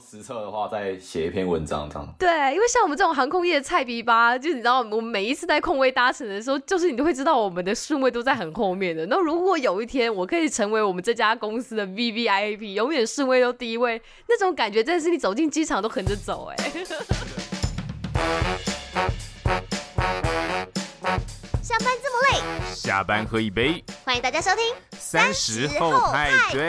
实测的话，再写一篇文章这样。对，因为像我们这种航空业的菜逼吧，就你知道，我们每一次在空位搭乘的时候，就是你都会知道我们的顺位都在很后面的。那如果有一天我可以成为我们这家公司的 VVIP，永远顺位都第一位，那种感觉真的是你走进机场都横着走哎。下班喝一杯。欢迎大家收听三十后派对，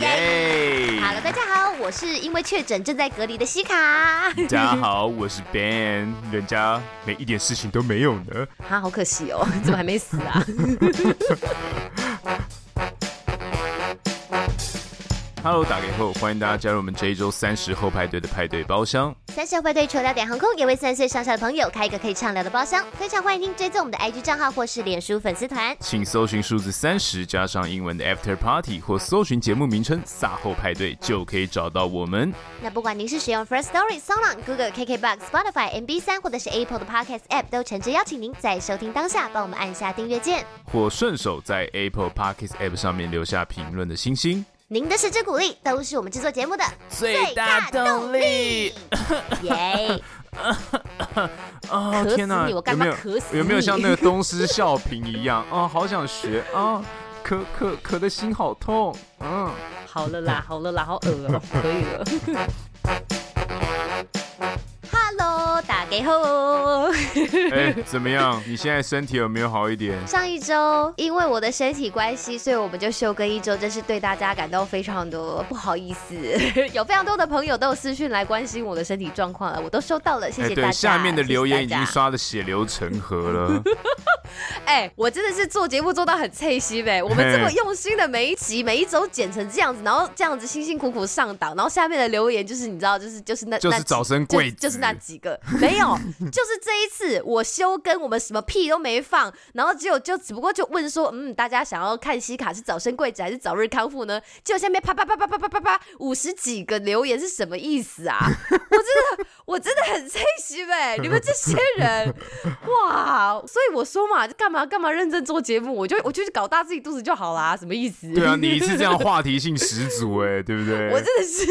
耶！Hello，大家好，我是因为确诊正在隔离的西卡。大家好，我是 Ben，人家没一点事情都没有呢。他，好可惜哦，怎么还没死啊？Hello，打给后，欢迎大家加入我们这一周三十后派对的派对包厢。三十后派对除了聊点航空，也为三十岁上下的朋友开一个可以畅聊的包厢。非常欢迎您追踪我们的 IG 账号或是脸书粉丝团，请搜寻数字三十加上英文的 After Party，或搜寻节目名称“撒后派对”就可以找到我们。那不管您是使用 First Story、SoundOn、Google、KKBox、Spotify、MB 三，或者是 Apple 的 Podcast App，都诚挚邀请您在收听当下帮我们按下订阅键，或顺手在 Apple Podcast App 上面留下评论的星星。您的支持鼓励都是我们制作节目的最大动力。耶！啊天哪！我干嘛咳死？有没有像那个东施效颦一样啊？好想学啊！咳咳咳的心好痛。嗯，好了啦，好了啦，好恶哦，可以了。打给后，哎，怎么样？你现在身体有没有好一点？上一周因为我的身体关系，所以我们就休更一周，真是对大家感到非常的不好意思。有非常多的朋友都有私讯来关心我的身体状况了，我都收到了，谢谢大家。对，下面的留言已经刷的血流成河了。哎，我真的是做节目做到很刺心呗。我们这么用心的每一集每一周剪成这样子，然后这样子辛辛苦苦上档，然后下面的留言就是你知道，就是就是那就是早生贵子，就是那几个。没有，就是这一次我休更，我们什么屁都没放，然后只有就只不过就问说，嗯，大家想要看西卡是早生贵子还是早日康复呢？结果下面啪啪啪啪啪啪啪啪五十几个留言是什么意思啊？我真的我真的很气心哎，你们这些人哇！所以我说嘛，干嘛干嘛认真做节目，我就我就去搞大自己肚子就好啦，什么意思？对啊，你是这样话题性十足哎，对不对？我真的是，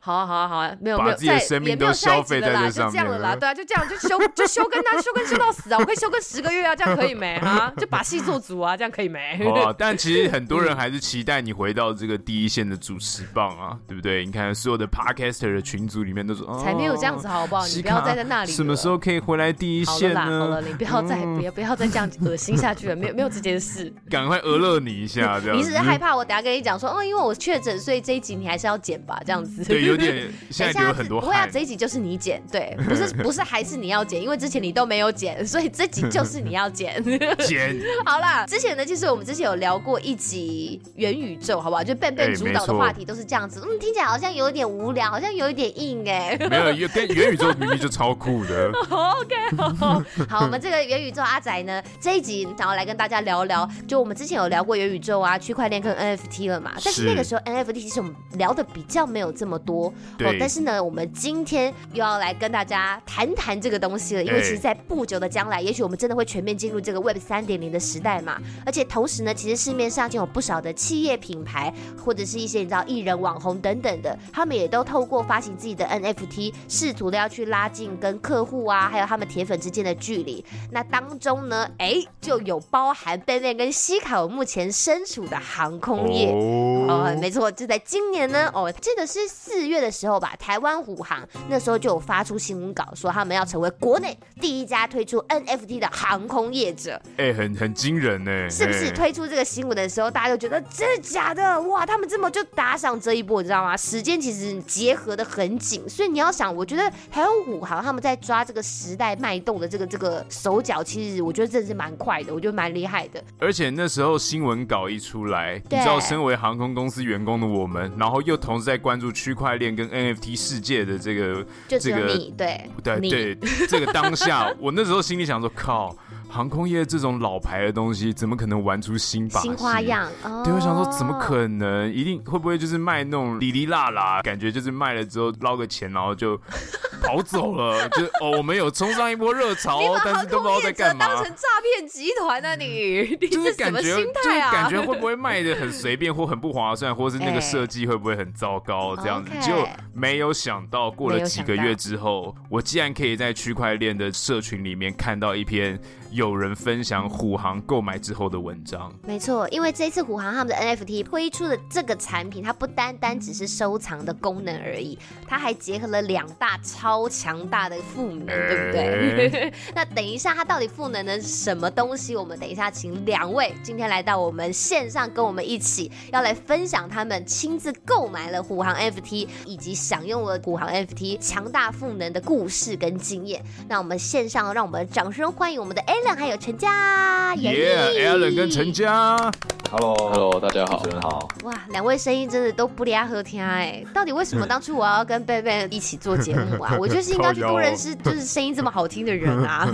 好啊好啊好啊，没有没有，把自己的生命都消费在这上面了。啦，对啊，就这样，就休就休更啊，休更休到死啊！我可以休更十个月啊，这样可以没啊？就把戏做足啊，这样可以没？哦，但其实很多人还是期待你回到这个第一线的主持棒啊，对不对？你看所有的 Podcaster 的群组里面都说，才没有这样子好不好？你不要再在那里。什么时候可以回来第一线呢？好了，好了，你不要再不要不要再这样恶心下去了，没有没有这件事。赶快讹乐你一下，这样。你只是害怕我等下跟你讲说，哦，因为我确诊，所以这一集你还是要剪吧，这样子。对，有点 现在有很多。不会啊，这一集就是你剪，对，不是不是还是你要剪，因为之前你都没有剪，所以这集就是你要剪。剪好啦，之前呢，其实我们之前有聊过一集元宇宙，好不好？就 Ben Ben 主导的话题都是这样子，嗯，听起来好像有一点无聊，好像有一点硬哎。没有，跟元宇宙明明就超酷的。OK，好，好，我们这个元宇宙阿仔呢，这一集想要来跟大家聊聊，就我们之前有聊过元宇宙啊、区块链跟 NFT 了嘛，但是那个时候 NFT 其实我们聊的比较没有这么多。对。哦，但是呢，我们今天又要来跟大家谈谈这个东西了，因为其实，在不久的将来，也许我们真的会全面进入这个 Web 三点零的时代嘛。而且同时呢，其实市面上就有不少的企业品牌，或者是一些你知道艺人、网红等等的，他们也都透过发行自己的 NFT，试图的要去拉近跟客户啊，还有他们铁粉之间的距离。那当中呢，哎，就有包含 Ben 跟西卡我目前身处的航空业。哦，哦，没错，就在今年呢，哦，记得是四月的时候吧，台湾虎航那时候就有发出新闻稿，说他们要成为国内第一家推出 NFT 的航空业者。哎，很很惊人呢，是不是？推出这个新闻的时候，大家都觉得真的假的？哇，他们这么就打上这一波，你知道吗？时间其实结合的很紧，所以你要想，我觉得台湾虎航他们在抓这个时代脉动的这个这个手脚，其实我觉得真的是蛮快的，我觉得蛮厉害的。而且那时候新闻稿一出来，你知道，身为航空公司员工的我们，然后又同时在关注区块链跟 NFT 世界的这个就这个对对对对这个 当下，我那时候心里想说，靠。航空业这种老牌的东西，怎么可能玩出新把戏？新花样？对，我想说，怎么可能？一定会不会就是卖那种哩哩啦啦，感觉就是卖了之后捞个钱，然后就跑走了？就哦，我们有冲上一波热潮，但是都不知道在干嘛。当成诈骗集团啊你？你就是感觉，心态啊、就是感觉会不会卖的很随便或很不划算，或是那个设计会不会很糟糕？这样子就。没有想到过了几个月之后，我竟然可以在区块链的社群里面看到一篇。有人分享虎航购买之后的文章，没错，因为这次虎航他们的 NFT 推出的这个产品，它不单单只是收藏的功能而已，它还结合了两大超强大的赋能，对不对？欸、那等一下，它到底赋能的什么东西？我们等一下请两位今天来到我们线上，跟我们一起要来分享他们亲自购买了虎航 NFT 以及享用了虎航 NFT 强大赋能的故事跟经验。那我们线上，让我们掌声欢迎我们的 A。还有陈家，耶、yeah，Allen 跟陈家，Hello，Hello，大家好，主持人好。哇，两位声音真的都不离合听哎，到底为什么当初我要跟贝贝一起做节目啊？我就是应该去多认识，就是声音这么好听的人啊。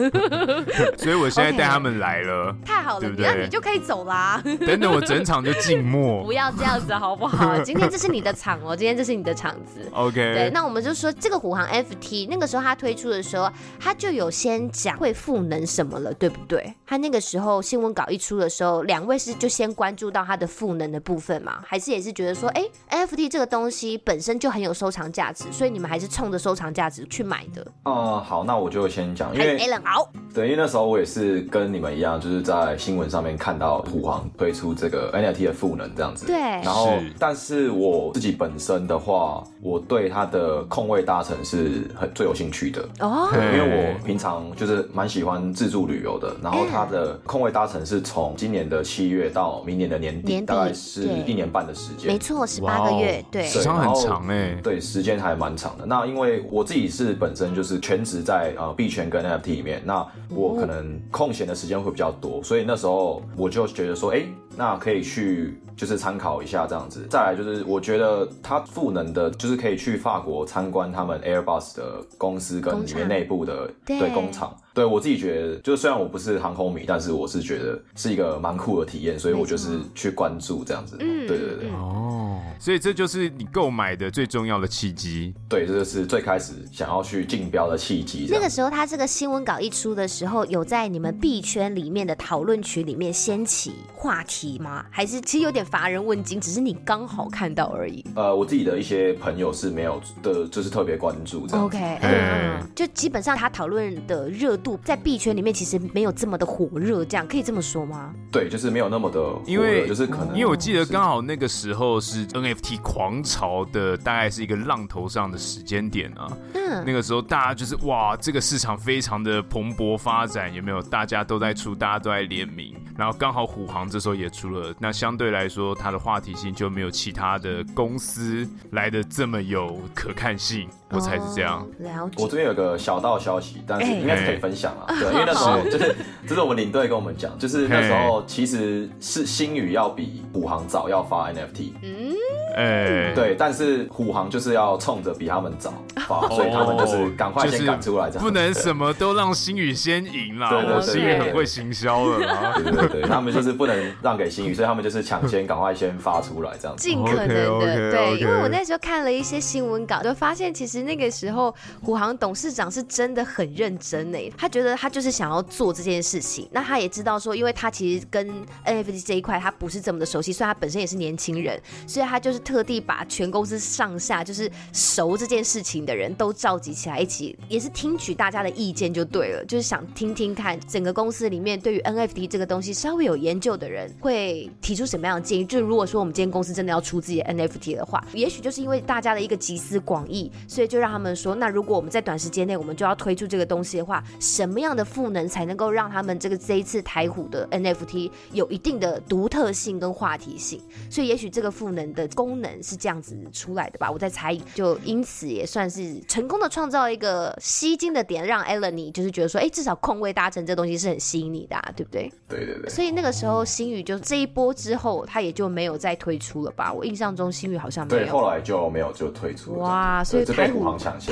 所以我现在带他们来了，okay, 太好了，那你就可以走啦。等等，我整场就静默。不要这样子好不好？今天这是你的场哦，今天这是你的场子。OK，对，那我们就说这个虎航 FT，那个时候他推出的时候，他就有先讲会赋能什么了，对不对？他那个时候新闻稿一出的时候，两位是就先关注到他的赋能的部分嘛？还是也是觉得说，哎，NFT 这个东西本身就很有收藏价值，所以你们还是冲着收藏价值去买的？嗯，好，那我就先讲，因为 Allen 好，对，因为那时候我也是跟你们一样，就是在新闻上面看到虎航推出这个 NFT 的赋能这样子，对，然后是但是我自己本身的话，我对它的空位搭乘是很最有兴趣的哦，因为我平常就是蛮喜欢自助旅游的。然后它的空位搭乘是从今年的七月到明年的年底，年底大概是一年半的时间。没错，十八个月，对，时间很长哎，对，时间还蛮长的。那因为我自己是本身就是全职在呃币圈跟 NFT 里面，那我可能空闲的时间会比较多，所以那时候我就觉得说，哎，那可以去就是参考一下这样子。再来就是我觉得它赋能的，就是可以去法国参观他们 Airbus 的公司跟里面内部的对工厂。对，我自己觉得，就虽然我不是航空迷，但是我是觉得是一个蛮酷的体验，所以我就是去关注这样子。嗯，对对对。哦，所以这就是你购买的最重要的契机。对，这就是最开始想要去竞标的契机。那个时候，他这个新闻稿一出的时候，有在你们币圈里面的讨论群里面掀起话题吗？还是其实有点乏人问津，只是你刚好看到而已？呃，我自己的一些朋友是没有的，就是特别关注这样。OK，嗯，就基本上他讨论的热度。在币圈里面其实没有这么的火热，这样可以这么说吗？对，就是没有那么的火热，因为就是可能，因为我记得刚好那个时候是 NFT 狂潮的，大概是一个浪头上的时间点啊。嗯，那个时候大家就是哇，这个市场非常的蓬勃发展，有没有？大家都在出，大家都在联名，然后刚好虎航这时候也出了，那相对来说说它的话题性就没有其他的公司来的这么有可看性。我才是这样。了解。我这边有个小道消息，但是应该是可以分享啊。欸、对，因为那时候 就是，这是我们领队跟我们讲，就是那时候其实是星宇要比虎航早要发 NFT。嗯。哎，对，但是虎航就是要冲着比他们早发，所以他们就是赶快先赶出来，这样。不能什么都让星宇先赢啦。对对对，星宇很会行销了。对对对，他们就是不能让给星宇，所以他们就是抢先赶快先发出来，这样子。尽可能的，对，因为我那时候看了一些新闻稿，就发现其实那个时候虎航董事长是真的很认真诶，他觉得他就是想要做这件事情。那他也知道说，因为他其实跟 NFT 这一块他不是这么的熟悉，所以他本身也是年轻人，所以他就是。特地把全公司上下就是熟这件事情的人都召集起来，一起也是听取大家的意见就对了，就是想听听看整个公司里面对于 NFT 这个东西稍微有研究的人会提出什么样的建议。就如果说我们今天公司真的要出自己的 NFT 的话，也许就是因为大家的一个集思广益，所以就让他们说，那如果我们在短时间内我们就要推出这个东西的话，什么样的赋能才能够让他们这个这一次台虎的 NFT 有一定的独特性跟话题性？所以也许这个赋能的功能是这样子出来的吧，我在猜，就因此也算是成功的创造一个吸睛的点，让 Allen 你就是觉得说，哎、欸，至少空位搭乘这东西是很吸引你的、啊，对不对？对对对。所以那个时候星宇就这一波之后，他也就没有再推出了吧？我印象中星宇好像没有。对，后来就没有就退出了。哇，所以台虎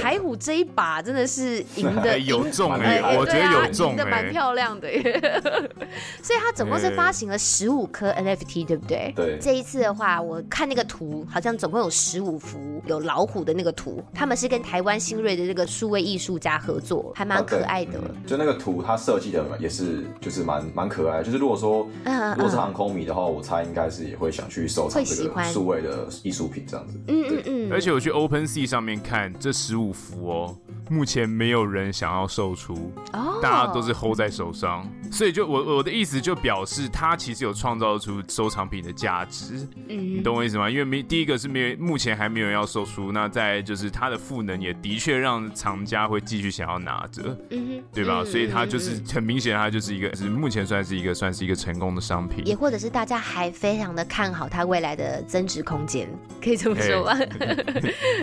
台虎这一把真的是赢的 有中哎、欸，我觉得有中、欸，赢的蛮漂亮的耶。所以他总共是发行了十五颗 NFT，对不对？对。这一次的话，我看那个图好像。总共有十五幅有老虎的那个图，他们是跟台湾新锐的这个数位艺术家合作，还蛮可爱的。啊嗯、就那个图，它设计的也是就是蛮蛮可爱的。就是如果说，嗯如果是航空迷的话，我猜应该是也会想去收藏这个数位的艺术品这样子。嗯嗯嗯。而且我去 OpenSea 上面看这十五幅哦，目前没有人想要售出，哦，大家都是 hold 在手上。所以就我我的意思就表示，它其实有创造出收藏品的价值。嗯，你懂我意思吗？因为没第一个是没有，目前还没有人要售出。那再就是它的赋能也的确让藏家会继续想要拿着，嗯哼，对吧？所以它就是很明显，它就是一个是目前算是一个算是一个成功的商品。也或者是大家还非常的看好它未来的增值空间，可以这么说吗？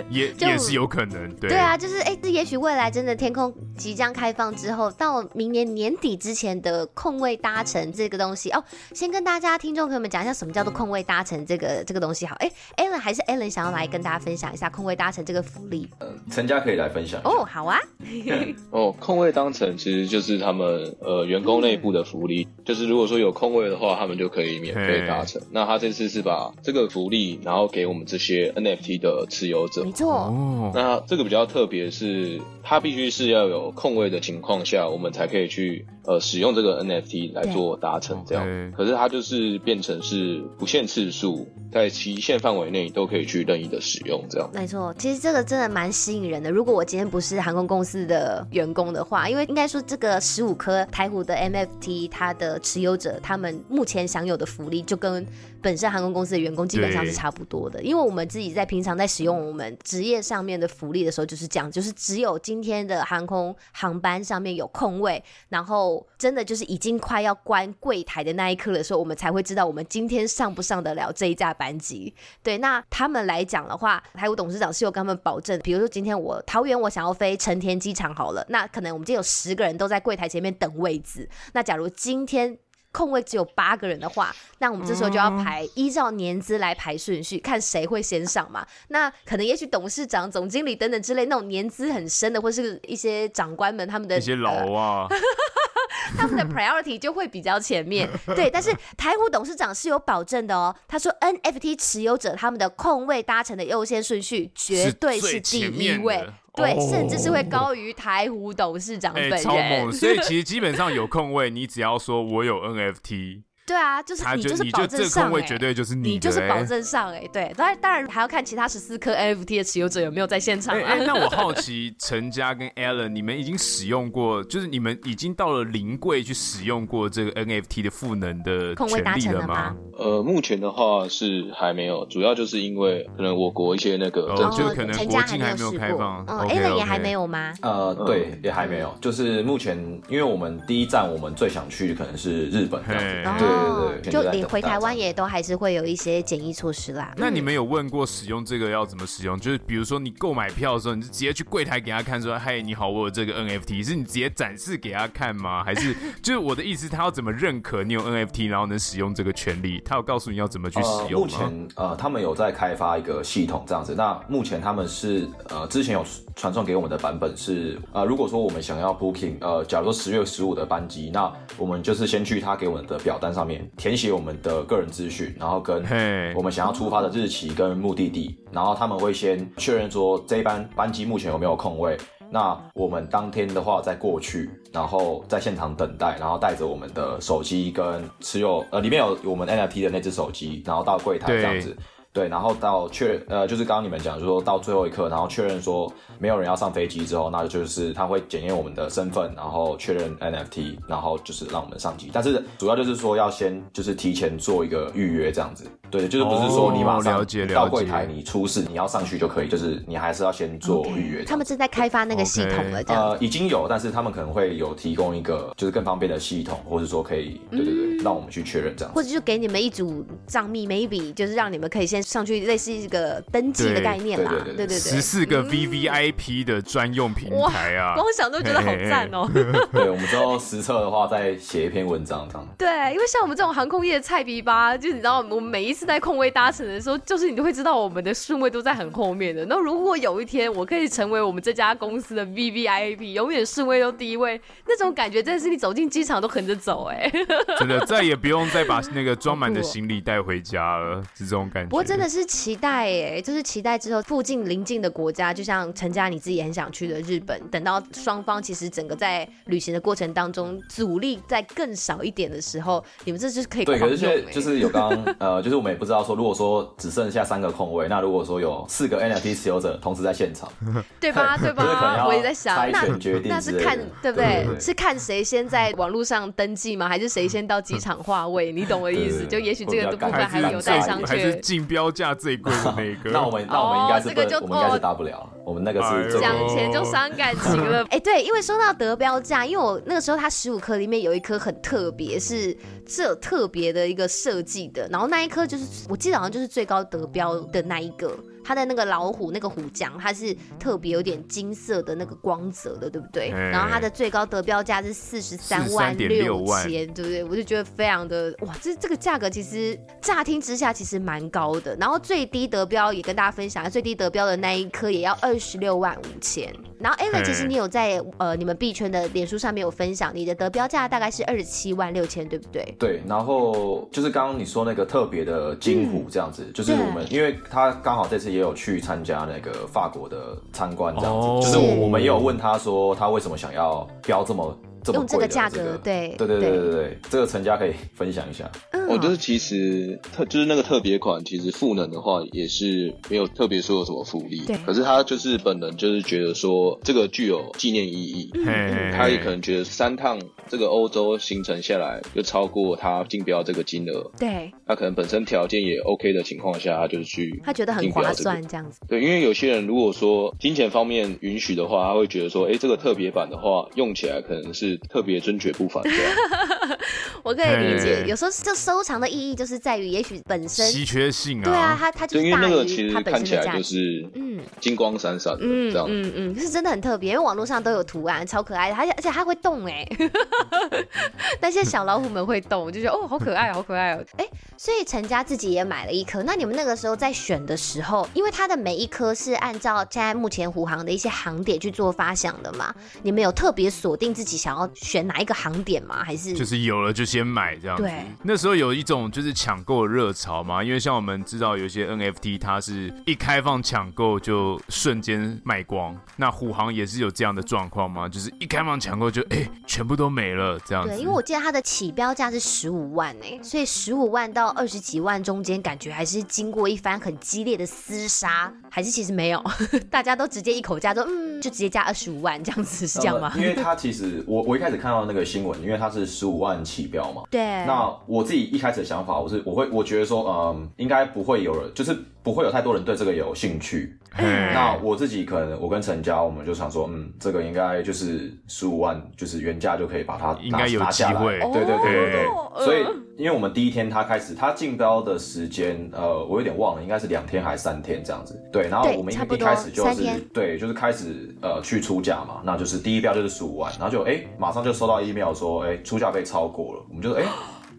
也 也是有可能，对。对啊，就是哎，这也许未来真的天空即将开放之后，到明年年底之前的空位搭乘这个东西哦，先跟大家听众朋友们讲一下什么叫做空位搭乘这个这个东西好。哎，Alan 还是 Alan 想要来跟大家分享一下空位搭乘这个福利。呃，陈家可以来分享哦，好啊。哦，空位搭乘其实就是他们呃员工内部的福利，嗯、就是如果说有空位的话，他们就可以免费搭乘。那他这次是把这个福利，然后给我们这些 NFT 的持有者。没错。那这个比较特别是，它必须是要有空位的情况下，我们才可以去呃使用这个 NFT 来做达成这样。可是它就是变成是不限次数，在期限范围内都可以去任意的使用这样。没错，其实这个真的蛮吸引人的。如果我今天不是航空公司的员工的话，因为应该说这个十五颗台虎的 NFT，它的持有者他们目前享有的福利就跟本身航空公司的员工基本上是差不多的。因为我们自己在平常在使用我们职业上面的福利的时候，就是这样，就是只有今天的航空航班上面有空位，然后真的就是已经快要关柜台的那一刻的时候，我们才会知道我们今天上不上得了这一架班机。对，那他们来讲的话，台务董事长是有跟他们保证，比如说今天我桃园我想要飞成田机场好了，那可能我们今天有十个人都在柜台前面等位置，那假如今天。空位只有八个人的话，那我们这时候就要排，依照年资来排顺序，看谁会先上嘛。那可能也许董事长、总经理等等之类那种年资很深的，或是一些长官们，他们的一些老啊，呃、他们的 priority 就会比较前面。对，但是台湖董事长是有保证的哦，他说 NFT 持有者他们的空位搭乘的优先顺序绝对是第一位。对，甚至是会高于台湖董事长本人。欸，超猛！所以其实基本上有空位，你只要说我有 NFT。对啊，就是你就是保证上哎，绝对就是你，你就是保证上哎，对，当然当然还要看其他十四颗 NFT 的持有者有没有在现场啊。那我好奇，陈家跟 Alan，你们已经使用过，就是你们已经到了临柜去使用过这个 NFT 的赋能的权利了吗？呃，目前的话是还没有，主要就是因为可能我国一些那个，就可能国境还没有开放。嗯，Alan 也还没有吗？呃，对，也还没有，就是目前因为我们第一站我们最想去的可能是日本这样子，对。对对，就你回台湾也都还是会有一些检疫措施啦。那你们有问过使用这个要怎么使用？就是比如说你购买票的时候，你就直接去柜台给他看，说：“嗨，你好，我有这个 NFT。”是你直接展示给他看吗？还是就是我的意思，他要怎么认可你有 NFT，然后能使用这个权利？他有告诉你要怎么去使用吗？呃、目前呃，他们有在开发一个系统这样子。那目前他们是呃，之前有传送给我们的版本是呃，如果说我们想要 booking 呃，假如说十月十五的班机，那我们就是先去他给我们的表单上面。填写我们的个人资讯，然后跟我们想要出发的日期跟目的地，然后他们会先确认说这一班班机目前有没有空位。那我们当天的话再过去，然后在现场等待，然后带着我们的手机跟持有呃里面有我们 NFT 的那只手机，然后到柜台这样子。对，然后到确，呃，就是刚刚你们讲，就是说到最后一刻，然后确认说没有人要上飞机之后，那就是他会检验我们的身份，然后确认 NFT，然后就是让我们上机。但是主要就是说要先就是提前做一个预约这样子。对，就是不是说你马上到柜台你出示你要上去就可以，就是你还是要先做预约。Okay. 他们正在开发那个系统了，这样。呃，已经有，但是他们可能会有提供一个就是更方便的系统，或者说可以，对对对，嗯、让我们去确认这样子。或者就给你们一组账密，maybe 就是让你们可以先上去类似一个登记的概念啦，对对对，十四个 VVIP 的专用平台啊，光想都觉得好赞哦。对，我们之后实测的话，再写一篇文章这样。对，因为像我们这种航空业的菜逼吧，就你知道，我们每一次在空位搭乘的时候，就是你都会知道我们的顺位都在很后面的。那如果有一天我可以成为我们这家公司的 VVIP，永远顺位都第一位，那种感觉真的是你走进机场都横着走哎。真的再也不用再把那个装满的 行李带回家了，是这种感觉。真的是期待哎，就是期待之后附近邻近的国家，就像陈家你自己也很想去的日本，等到双方其实整个在旅行的过程当中阻力再更少一点的时候，你们这就是可以对，可是就是有刚刚呃，就是我们也不知道说，如果说只剩下三个空位，那如果说有四个 NFT 持有者同时在现场，对吧？对吧？我也在想，那那是看对不对？是看谁先在网络上登记吗？还是谁先到机场划位？你懂我的意思？就也许这个部分还有待商榷。还是竞标价最贵的那个？那我们那我们应该是，哦这个、我们应该是大不了。哦、我们那个是讲钱就伤感情了。哎、欸，对，因为说到得标价，因为我那个时候它十五颗里面有一颗很特别，是是有特别的一个设计的，然后那一颗就是我记得好像就是最高得标的那一个。它的那个老虎那个虎将，它是特别有点金色的那个光泽的，对不对？然后它的最高得标价是四十三万六千，对不对？我就觉得非常的哇，这这个价格其实乍听之下其实蛮高的。然后最低得标也跟大家分享，最低得标的那一颗也要二十六万五千。然后 Alan，其实你有在呃你们币圈的脸书上面有分享，你的得标价大概是二十七万六千，对不对？对。然后就是刚刚你说那个特别的金虎这样子，嗯、就是我们因为它刚好这次。也有去参加那个法国的参观，这样子，oh. 就是我们也有问他说，他为什么想要标这么。这用这个价格，对对对对对对，这个陈家可以分享一下。嗯，我就是其实特就是那个特别款，其实赋能的话也是没有特别说有什么福利，对。可是他就是本人就是觉得说这个具有纪念意义，嗯，他也可能觉得三趟这个欧洲行程下来就超过他竞标这个金额，对。他可能本身条件也 OK 的情况下，他就是去他觉得很划算这样子。对，因为有些人如果说金钱方面允许的话，他会觉得说，哎，这个特别版的话用起来可能是。特别尊爵不凡，我可以理解。有时候这收藏的意义就是在于，也许本身稀缺性啊。对啊，它它就是因为那个其实看起来就是嗯金光闪闪的这样，嗯嗯，是真的很特别。因为网络上都有图案，超可爱的，而且而且它会动哎。那些小老虎们会动，我就觉得哦，好可爱，好可爱哦。哎，所以陈家自己也买了一颗。那你们那个时候在选的时候，因为它的每一颗是按照现在目前虎航的一些航点去做发想的嘛，你们有特别锁定自己想要。选哪一个航点吗？还是就是有了就先买这样子。对，那时候有一种就是抢购的热潮嘛，因为像我们知道有些 NFT 它是一开放抢购就瞬间卖光，那虎航也是有这样的状况吗？就是一开放抢购就哎、欸、全部都没了这样子。对，因为我记得它的起标价是十五万哎，所以十五万到二十几万中间感觉还是经过一番很激烈的厮杀，还是其实没有，大家都直接一口价都嗯就直接加二十五万这样子是这样吗？呃、因为它其实我我一开始。看到那个新闻，因为它是十五万起标嘛。对。那我自己一开始的想法，我是我会我觉得说，嗯，应该不会有人，就是不会有太多人对这个有兴趣。嗯。那我自己可能，我跟陈家，我们就想说，嗯，这个应该就是十五万，就是原价就可以把它拿应该有拿下来。对对对对对。哦、所以，因为我们第一天他开始，他竞标的时间，呃，我有点忘了，应该是两天还是三天这样子。对。然后我们一一开始就是对，就是开始呃去出价嘛，那就是第一标就是十五万，然后就哎、欸、马上就。收到 email 说，哎、欸，出价被超过了，我们就说，哎、欸。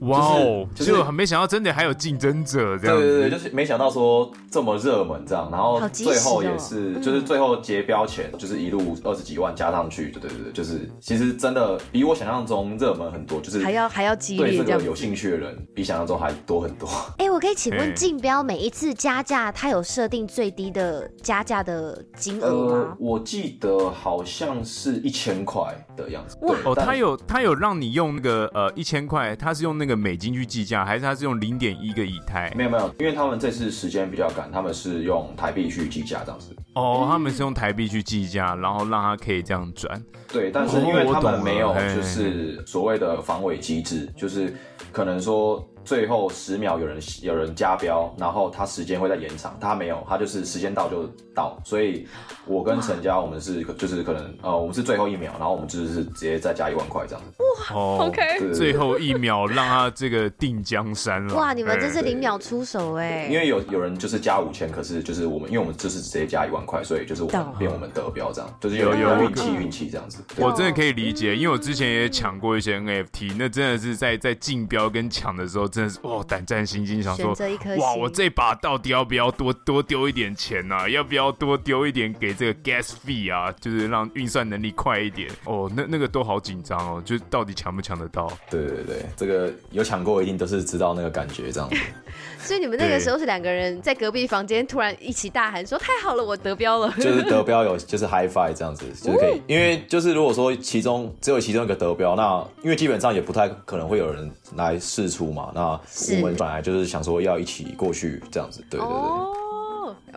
哇哦！就很没想到，真的还有竞争者这样。对对对，就是没想到说这么热门这样，然后最后也是，就是最后结标前就是一路二十几万加上去，对对对，就是其实真的比我想象中热门很多，就是还要还要激烈，对这个有兴趣的人比想象中还多很多。哎，我可以请问竞标每一次加价，它有设定最低的加价的金额吗？呃，我记得好像是一千块的样子。哇哦，他有他有让你用那个呃一千块，他是用那个。美金去计价，还是他是用零点一个以太？没有没有，因为他们这次时间比较赶，他们是用台币去计价这样子。哦，他们是用台币去计价，然后让他可以这样转。对，但是因为他们没有就是所谓的防伪机制，就是可能说。最后十秒有人有人加标，然后他时间会再延长，他没有，他就是时间到就到，所以我跟陈家我们是就是可能呃我们是最后一秒，然后我们就是直接再加一万块这样子。哇、哦、，OK，最后一秒让他这个定江山了。哇，你们这是零秒出手哎！因为有有人就是加五千，可是就是我们因为我们就是直接加一万块，所以就是我们变我们得标这样，就是有有运气运气这样子。我真的可以理解，因为我之前也抢过一些 NFT，那真的是在在竞标跟抢的时候。真的是哦胆战心惊，想说哇，我这把到底要不要多多丢一点钱呢、啊？要不要多丢一点给这个 gas fee 啊？就是让运算能力快一点哦。那那个都好紧张哦，就到底抢不抢得到？对对对，这个有抢过一定都是知道那个感觉这样子。所以你们那个时候是两个人在隔壁房间突然一起大喊说：“太好了，我得标了！” 就是得标有就是 high five 这样子，就是可以，因为就是如果说其中只有其中一个得标，那因为基本上也不太可能会有人来试出嘛，那我们本来就是想说要一起过去这样子，对对对。Oh.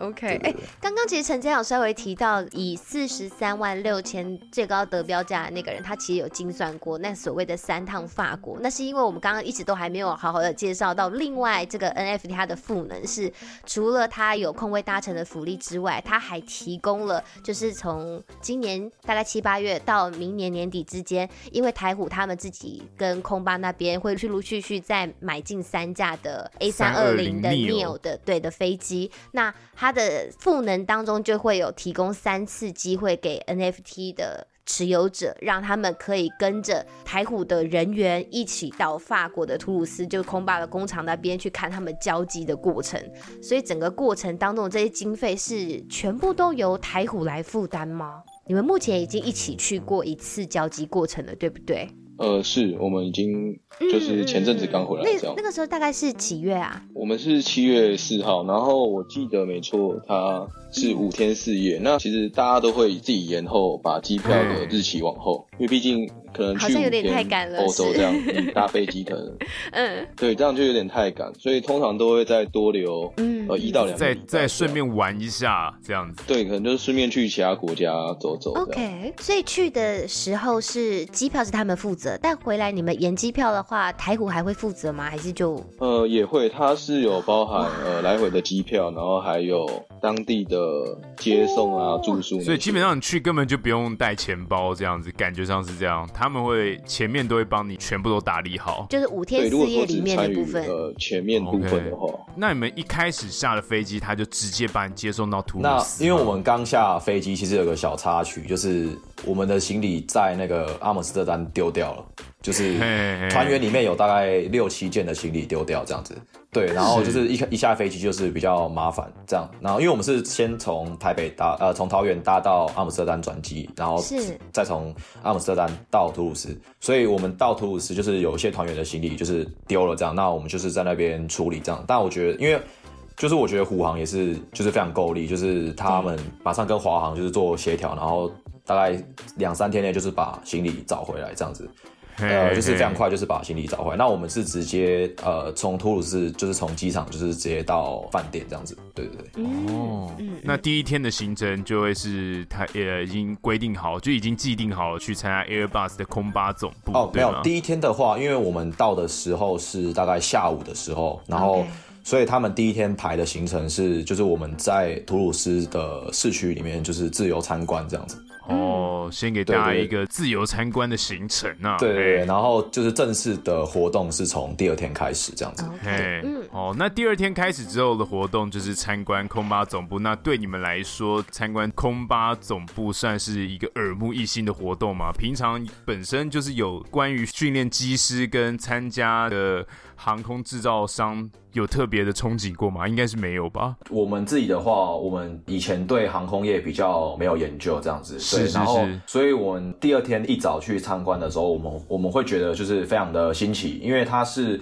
OK，哎，刚刚其实陈建有稍微提到，以四十三万六千最高得标价的那个人，他其实有精算过那所谓的三趟法国，那是因为我们刚刚一直都还没有好好的介绍到，另外这个 NFT 它的赋能是除了它有空位搭乘的福利之外，它还提供了就是从今年大概七八月到明年年底之间，因为台虎他们自己跟空巴那边会陆陆续续再买进三架的 A 三二零的 Neo 的对的飞机，那它。它的赋能当中就会有提供三次机会给 NFT 的持有者，让他们可以跟着台虎的人员一起到法国的图鲁斯，就空巴的工厂那边去看他们交机的过程。所以整个过程当中的这些经费是全部都由台虎来负担吗？你们目前已经一起去过一次交机过程了，对不对？呃，是我们已经就是前阵子刚回来这样。嗯，那那个时候大概是几月啊？我们是七月四号，然后我记得没错，他。是五天四夜，那其实大家都会自己延后把机票的日期往后，因为毕竟可能好像有点太赶了欧洲这样搭飞机可能，嗯，对，这样就有点太赶，所以通常都会再多留呃一到两，再再顺便玩一下这样子。对，可能就是顺便去其他国家走走。OK，所以去的时候是机票是他们负责，但回来你们延机票的话，台虎还会负责吗？还是就呃也会，它是有包含呃来回的机票，然后还有当地的。呃，接送啊，住宿，所以基本上你去根本就不用带钱包，这样子感觉上是这样。他们会前面都会帮你全部都打理好，就是五天四夜里面的部分。呃，前面部分的话，okay. 那你们一开始下了飞机，他就直接把你接送到图。那因为我们刚下飞机，其实有个小插曲，就是我们的行李在那个阿姆斯特丹丢掉了。就是团员里面有大概六七件的行李丢掉这样子，对，然后就是一一下飞机就是比较麻烦这样，然后因为我们是先从台北搭呃从桃园搭到阿姆斯特丹转机，然后再从阿姆斯特丹到图鲁斯，所以我们到图鲁斯就是有一些团员的行李就是丢了这样，那我们就是在那边处理这样，但我觉得因为就是我觉得虎航也是就是非常够力，就是他们马上跟华航就是做协调，然后大概两三天内就是把行李找回来这样子。呃，就是非常快，就是把行李找回来。那我们是直接呃从图鲁斯，就是从机场，就是直接到饭店这样子。对对对。哦，那第一天的行程就会是他呃已经规定好，就已经既定好了去参加 Airbus 的空巴总部。哦，没有，第一天的话，因为我们到的时候是大概下午的时候，然后所以他们第一天排的行程是，就是我们在图鲁斯的市区里面就是自由参观这样子。哦，先给大家一个自由参观的行程啊。对，对，对，然后就是正式的活动是从第二天开始这样子。嘿，哦，那第二天开始之后的活动就是参观空巴总部。那对你们来说，参观空巴总部算是一个耳目一新的活动吗？平常本身就是有关于训练机师跟参加的。航空制造商有特别的憧憬过吗？应该是没有吧。我们自己的话，我们以前对航空业比较没有研究，这样子。是是是。然后，所以我们第二天一早去参观的时候，我们我们会觉得就是非常的新奇，因为它是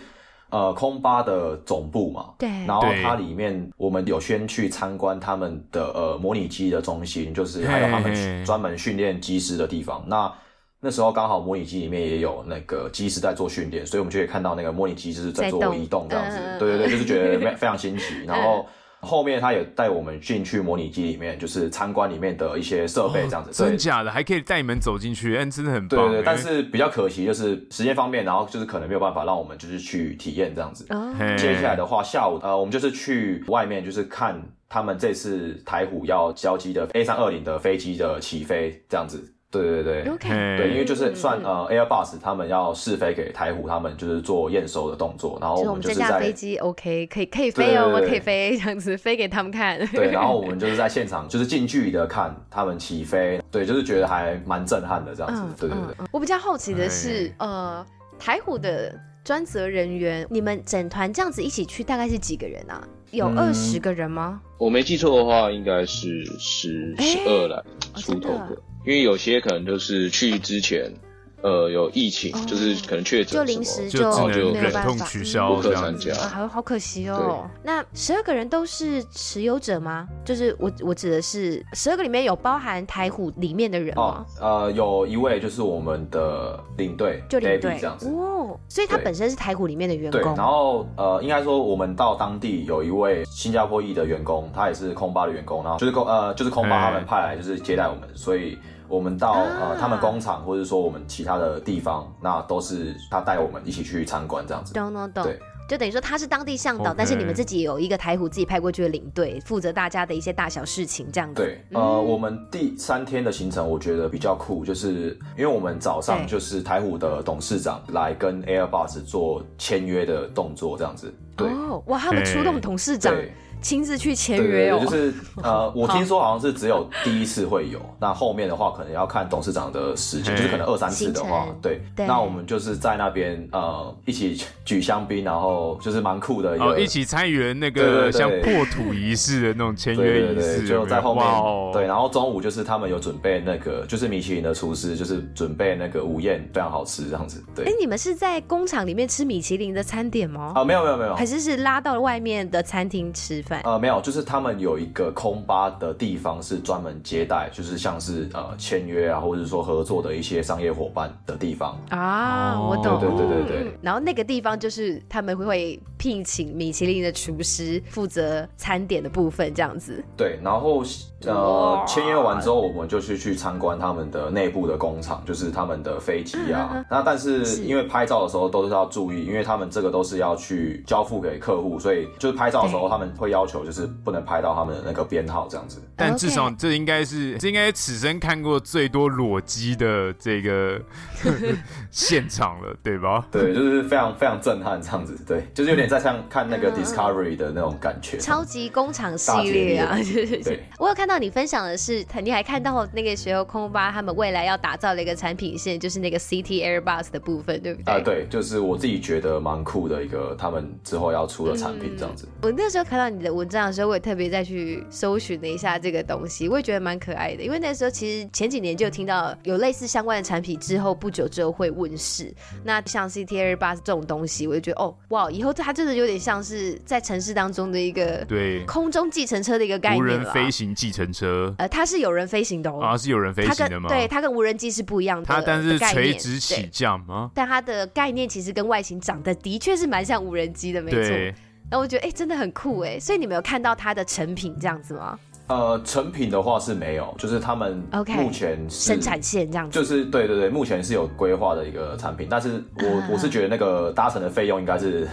呃空巴的总部嘛。对。然后它里面我们有先去参观他们的呃模拟机的中心，就是还有他们专门训练机师的地方。那那时候刚好模拟机里面也有那个机师在做训练，所以我们就可以看到那个模拟机就是在做移动这样子。对对对，就是觉得非 常新奇。然后后面他也带我们进去模拟机里面，就是参观里面的一些设备这样子。真的假的？还可以带你们走进去？嗯，真的很棒。对对，但是比较可惜就是时间方面，然后就是可能没有办法让我们就是去体验这样子。接下来的话，下午呃，我们就是去外面就是看他们这次台虎要交机的 A 三二零的飞机的起飞这样子。对对对，okay. 对，因为就是算呃，Airbus 他们要试飞给台虎，他们就是做验收的动作，然后我们就是在这架飞机 OK 可以可以飞哦，我们可以飞这样子飞给他们看。对，然后我们就是在现场就是近距离的看他们起飞，对，就是觉得还蛮震撼的这样子。嗯、对对对、嗯。我比较好奇的是，呃，台虎的。专责人员，你们整团这样子一起去，大概是几个人啊？有二十个人吗？嗯、我没记错的话，应该是十十二来出头的，哦、因为有些可能就是去之前。呃，有疫情，哦、就是可能确诊，就临时就就忍痛取消这样子啊，好好可惜哦。那十二个人都是持有者吗？就是我我指的是十二个里面有包含台虎里面的人吗？哦、呃，有一位就是我们的领队，就领队这样子哦。所以他本身是台虎里面的员工。对，然后呃，应该说我们到当地有一位新加坡裔的员工，他也是空巴的员工，然后就是空呃就是空巴他们派来就是接待我们，所以。我们到呃他们工厂，或者说我们其他的地方，那都是他带我们一起去参观这样子。懂懂懂。对，就等于说他是当地向导，Okay. 但是你们自己有一个台虎自己派过去的领队，负责大家的一些大小事情这样子。对，呃，嗯、我们第三天的行程我觉得比较酷，就是因为我们早上就是台虎的董事长来跟 Airbus 做签约的动作这样子。对，哦，哇，他们出动董事长。亲自去签约哦，就是呃，我听说好像是只有第一次会有，那后面的话可能要看董事长的时间，就是可能二三次的话，对，那我们就是在那边呃一起举香槟，然后就是蛮酷的，哦，一起参与那个像破土仪式的那种签约仪式，就在后面，对，然后中午就是他们有准备那个，就是米其林的厨师就是准备那个午宴，非常好吃这样子，对。哎，你们是在工厂里面吃米其林的餐点吗？啊，没有没有没有，还是是拉到外面的餐厅吃饭？呃，没有，就是他们有一个空吧的地方是专门接待，就是像是呃签约啊，或者说合作的一些商业伙伴的地方啊。我懂，对对对对。然后那个地方就是他们会会聘请米其林的厨师负责餐点的部分，这样子。对，然后呃签约完之后，我们就去去参观他们的内部的工厂，就是他们的飞机啊。嗯、那但是因为拍照的时候都是要注意，因为他们这个都是要去交付给客户，所以就是拍照的时候他们会要求就是。是不能拍到他们的那个编号这样子，但至少这应该是这应该此生看过最多裸机的这个 现场了，对吧？对，就是非常非常震撼这样子，对，就是有点在像看那个 Discovery 的那种感觉，超级工厂系列啊！对，我有看到你分享的是，你还看到那个时候空巴他们未来要打造的一个产品线，就是那个 City Airbus 的部分，对不对？啊，对，就是我自己觉得蛮酷的一个他们之后要出的产品这样子。我那时候看到你的文章的。时候我也特别再去搜寻了一下这个东西，我也觉得蛮可爱的。因为那时候其实前几年就听到有类似相关的产品，之后不久之后会问世。那像 City Airbus 这种东西，我就觉得哦，哇，以后它真的有点像是在城市当中的一个对空中计程车的一个概念，无人飞行计程车。呃，它是有人飞行的哦，啊，是有人飞行的吗？对，它跟无人机是不一样的。它但是垂直起降吗？但它的概念其实跟外形长得的确是蛮像无人机的，没错。那我觉得哎、欸，真的很酷哎，所以你们有看到它的成品这样子吗？呃，成品的话是没有，就是他们目前 Okay, 生产线这样子，就是对对对，目前是有规划的一个产品，但是我、uh, 我是觉得那个搭乘的费用应该是。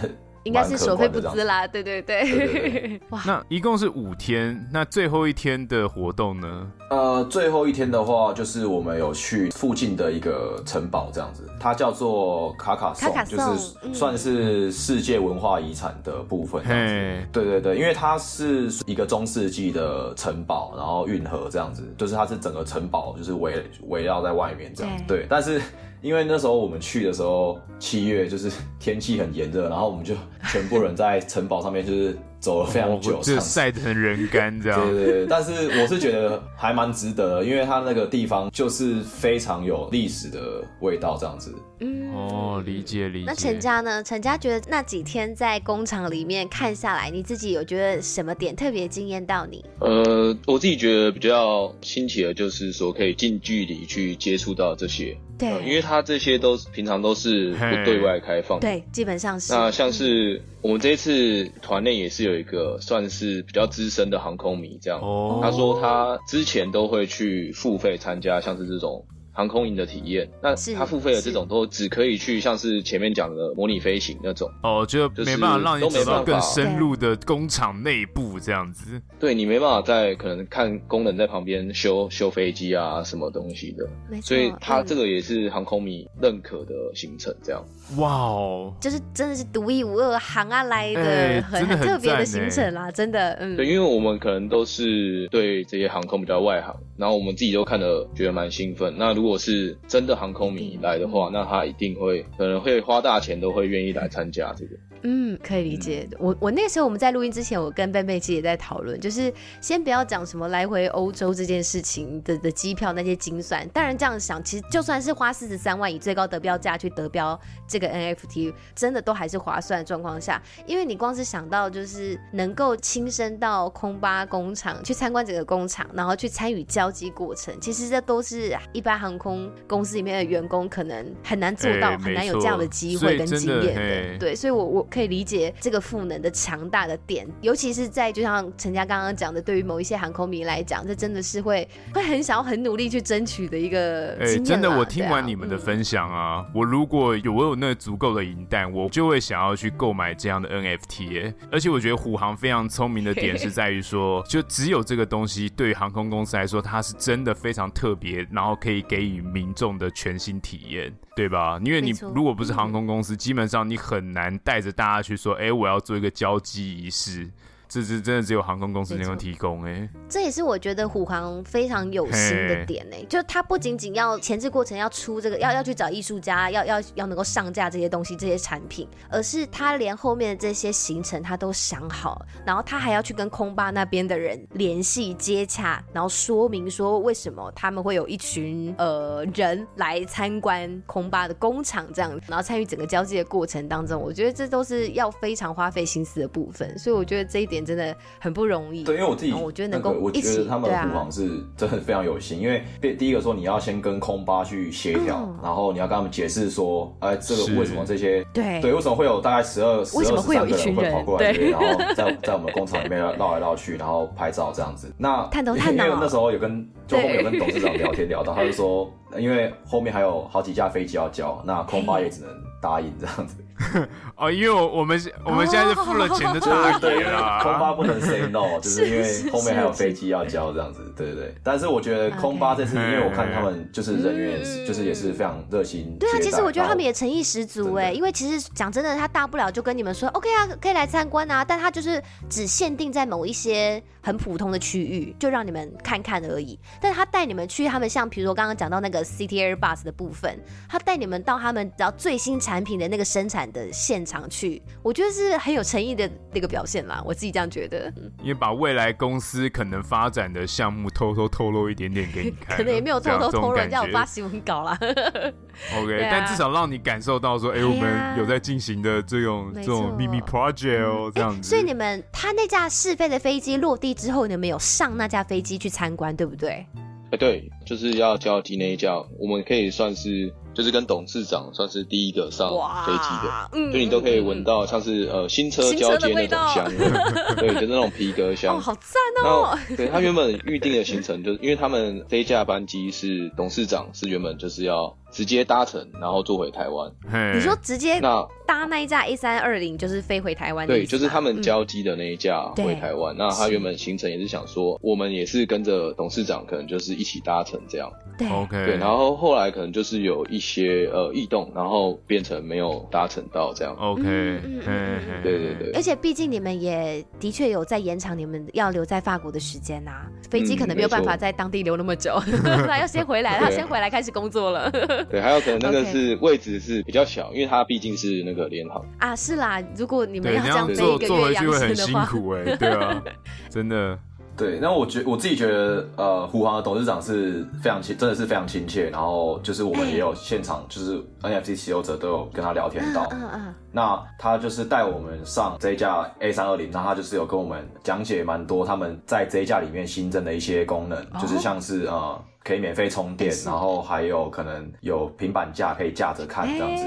应该是所费不貲啦，对对对。对对对 哇，那一共是五天，那最后一天的活动呢？呃，最后一天的话，就是我们有去附近的一个城堡，这样子，它叫做卡卡颂，卡卡就是算是世界文化遗产的部分。嗯，对对对，因为它是一个中世纪的城堡，然后运河这样子，就是它是整个城堡就是围围绕在外面这样子。对，但是。因为那时候我们去的时候，七月就是天气很炎热，然后我们就全部人在城堡上面就是。走了非常久，就晒成人干这样。对对对，但是我是觉得还蛮值得的，因为它那个地方就是非常有历史的味道这样子。嗯，哦，理解理解。那陈家呢？陈家觉得那几天在工厂里面看下来，你自己有觉得什么点特别惊艳到你？呃，我自己觉得比较新奇的就是说可以近距离去接触到这些。对、呃，因为它这些都平常都是不对外开放的。对，基本上是。那像是。我们这一次团内也是有一个算是比较资深的航空迷，这样，oh. 他说他之前都会去付费参加像是这种。航空营的体验，那他付费的这种都只可以去像是前面讲的模拟飞行那种哦，就没办法让你走到更深入的工厂内部这样子。对，你没办法在可能看工人在旁边修修飞机啊什么东西的，所以他这个也是航空迷认可的行程，这样。哇哦，就是真的是独一无二航啊来的很很特别的行程啦，真的。嗯，对，因为我们可能都是对这些航空比较外行，然后我们自己都看得觉得蛮兴奋。那如果是真的航空迷来的话，那他一定会可能会花大钱都会愿意来参加这个。嗯，可以理解。嗯、我我那时候我们在录音之前，我跟贝贝姐也在讨论，就是先不要讲什么来回欧洲这件事情的的机票那些精算。当然这样想，其实就算是花四十三万以最高得标价去得标这个 NFT，真的都还是划算的状况下，因为你光是想到就是能够亲身到空巴工厂去参观整个工厂，然后去参与交机过程，其实这都是一般航空公司里面的员工可能很难做到，欸、很难有这样的机会跟经验的。的对，所以我我。可以理解这个赋能的强大的点，尤其是在就像陈家刚刚讲的，对于某一些航空迷来讲，这真的是会会很想要很努力去争取的一个。哎、欸，真的，我听完你们的分享啊，啊嗯、我如果有我有那足够的银弹，我就会想要去购买这样的 NFT、欸。而且我觉得虎航非常聪明的点是在于说，就只有这个东西对于航空公司来说，它是真的非常特别，然后可以给予民众的全新体验，对吧？因为你如果不是航空公司，基本上你很难带着大。大家去说，哎、我要做一个交机仪式。这是真的只有航空公司能够提供哎、欸，这也是我觉得虎航非常有心的点哎、欸，就他不仅仅要前置过程要出这个，要要去找艺术家，要要要能够上架这些东西这些产品，而是他连后面的这些行程他都想好，然后他还要去跟空巴那边的人联系接洽，然后说明说为什么他们会有一群呃人来参观空巴的工厂这样，然后参与整个交际的过程当中，我觉得这都是要非常花费心思的部分，所以我觉得这一点。真的很不容易。对，因为我自己，我觉得能够，我觉得他们的虎航是真的非常有心。因为第一个说，你要先跟空巴去协调，然后你要跟他们解释说，哎，这个为什么这些对对，为什么会有大概十二十二十三个人会跑过来这边，然后在在我们工厂里面绕来绕去，然后拍照这样子。那 探头探脑，因为那时候有跟就后面有跟董事长聊天聊到，他就说，因为后面还有好几架飞机要交，那空巴也只能答应这样子。哦，因为我我们我们现在是付了钱的大爷啊，空巴不能 say no，就是因为后面还有飞机要交这样子，对对对。但是我觉得空巴这次，因为我看他们就是人员也是，就是也是非常热心。对啊，其实我觉得他们也诚意十足哎，因为其实讲真的，他大不了就跟你们说 OK 啊，可以来参观啊，但他就是只限定在某一些很普通的区域，就让你们看看而已。但他带你们去他们像比如说刚刚讲到那个 City Airbus 的部分，他带你们到他们只要最新产品的那个生产。的现场去，我觉得是很有诚意的那个表现啦，我自己这样觉得。因为把未来公司可能发展的项目偷偷透露一点点给你看，可能也没有偷偷透露，人家有发新闻稿啦。OK，、啊、但至少让你感受到说，哎、欸，我们有在进行的这种、啊、这种秘密 project 哦，这样子、欸。所以你们他那架试飞的飞机落地之后，你们有上那架飞机去参观，对不对？哎、欸，对，就是要交机那一架，我们可以算是。就是跟董事长算是第一个上飞机的，嗯、就你都可以闻到像是呃新车交接那种香味，对，就是那种皮革香，哦、好赞哦。对，他原本预定的行程，就是因为他们这一架班机是董事长是原本就是要。直接搭乘，然后坐回台湾。你说直接那搭那一架 A 三二零就是飞回台湾？对，就是他们交机的那一架回台湾。嗯、那他原本行程也是想说，我们也是跟着董事长，可能就是一起搭乘这样。对，OK。对，然后后来可能就是有一些呃异动，然后变成没有搭乘到这样。OK，对对对。而且毕竟你们也的确有在延长你们要留在法国的时间呐、啊，飞机可能没有办法在当地留那么久，那、嗯、要先回来，他先回来开始工作了。对，还有可能那个是位置是比较小，因为它毕竟是那个联航啊。是啦，如果你们要这样做一个月，就会很辛苦哎、欸，对啊，真的。对，那我觉我自己觉得，呃，虎航的董事长是非常亲，真的是非常亲切。然后就是我们也有现场，就是 NFC 持有者都有跟他聊天到。嗯嗯。那他就是带我们上这一架 A 三二零，然后他就是有跟我们讲解蛮多他们在这一架里面新增的一些功能，就是像是呃。可以免费充电，然后还有可能有平板架可以架着看这样子。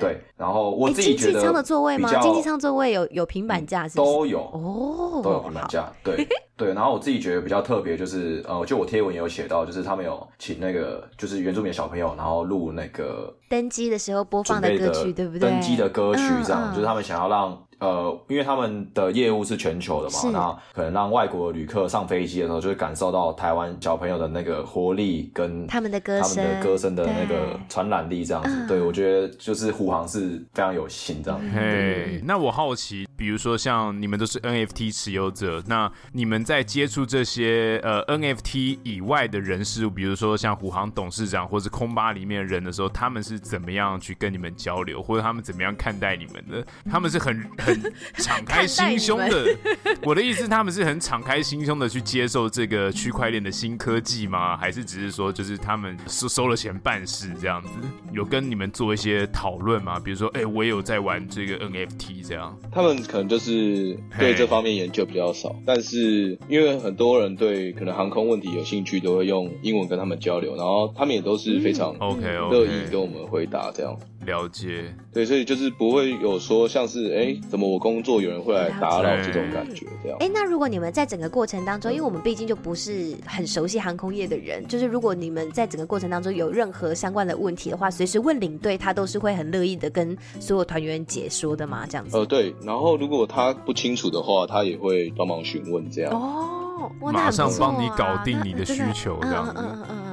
对，然后我自己觉得，经济舱的座位吗？经济舱座位有有平板架是不是？都有哦，都有平板架。对 对，然后我自己觉得比较特别就是，呃，就我贴文也有写到，就是他们有请那个就是原住民的小朋友，然后录那个登机的时候播放的歌曲，对不对？登机的歌曲这样，就是他们想要让呃，因为他们的业务是全球的嘛，那可能让外国旅客上飞机的时候，就会感受到台湾小朋友的那个活力跟他们的歌声，他们的歌声的那个传染力这样子。对，对我觉得就是虎航是非常有心这样子。嘿，那我好奇，比如说像你们都是 NFT 持有者，那你们在接触这些呃 NFT 以外的人事物，比如说像虎航董事长或是空巴里面的人的时候，他们是怎么样去跟你们交流，或者他们怎么样看待你们的？他们是很很 敞开心胸的。我的意思，他们是很敞开心胸的去接受这个区块链的新科技吗？还是只是说，就是他们收收了钱办事这样子？有跟你们做一些讨论吗？比如说，哎、欸，我也有在玩这个 NFT 这样。他们可能就是对这方面研究比较少。但是因为很多人对可能航空问题有兴趣，都会用英文跟他们交流，然后他们也都是非常 OK 乐意跟我们回答这样。了解，对，所以就是不会有说像是哎、欸，怎么我工作有人会来打扰这种感觉这样。哎、欸，那如果你们在整个过程当中，因为我们毕竟就不是很熟悉航空业的人，就是如果你们在整个过程当中有任何相关的问题的话，随时问领队，他都是会很乐意的跟所有团员解说的嘛，这样子。呃，对，然后如果他不清楚的话，他也会帮忙询问这样。哦，马上帮你搞定你的需求这样子。嗯嗯嗯。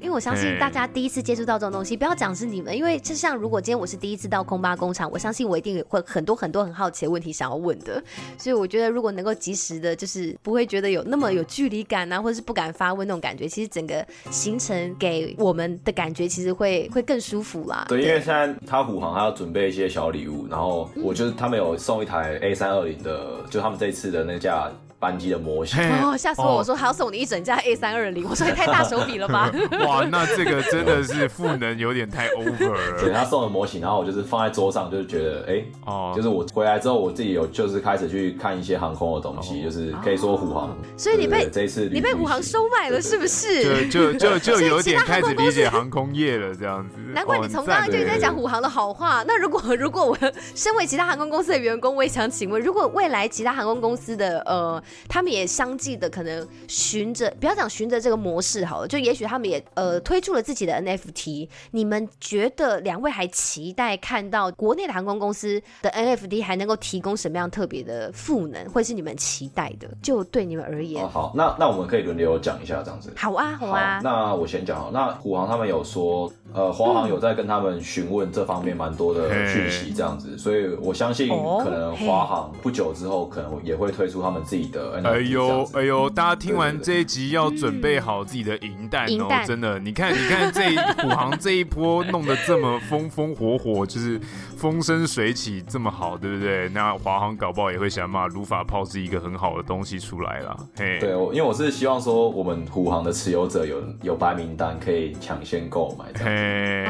因为我相信大家第一次接触到这种东西，不要讲是你们，因为就像如果今天我是第一次到空巴工厂，我相信我一定会很多很多很好奇的问题想要问的，所以我觉得如果能够及时的，就是不会觉得有那么有距离感啊，或者是不敢发问那种感觉，其实整个行程给我们的感觉其实会会更舒服啦。对，因为现在他虎航还要准备一些小礼物，然后我就是他们有送一台 A 三二零的，就他们这一次的那架。班机的模型哦，吓死我！我说还要送你一整架 A 三二零，我说你太大手笔了吧？哇，那这个真的是赋能有点太 over 了。对，他送的模型，然后我就是放在桌上，就是觉得哎，哦，就是我回来之后，我自己有就是开始去看一些航空的东西，就是可以说虎航。所以你被这次你被虎航收买了，是不是？就就就 就有点开始理解航空业了，这样子。难怪你从刚刚就一直在讲虎航的好话。那如果 如果我身为其他航空公司的员工，我也想请问，如果未来其他航空公司的呃，他们也相相继的可能循着，不要讲循着这个模式好了，就也许他们也呃推出了自己的 NFT。你们觉得两位还期待看到国内的航空公司的 NFT 还能够提供什么样特别的赋能，会是你们期待的？就对你们而言，哦、好，那那我们可以轮流讲一下这样子。好啊，好啊。好，那我先讲好。那虎航他们有说，呃，华航有在跟他们询问这方面蛮多的讯息这样子，所以我相信可能华航不久之后可能也会推出他们自己的哎呦。哎呦，大家听完这一集要准备好自己的银弹哦！嗯、真的，你看，你看这一虎航这一波弄得这么风风火火，就是风生水起这么好，对不对？那华航搞不好也会想办法如法炮制一个很好的东西出来啦。嘿，对，因为我是希望说，我们虎航的持有者有有白名单可以抢先购买。嘿，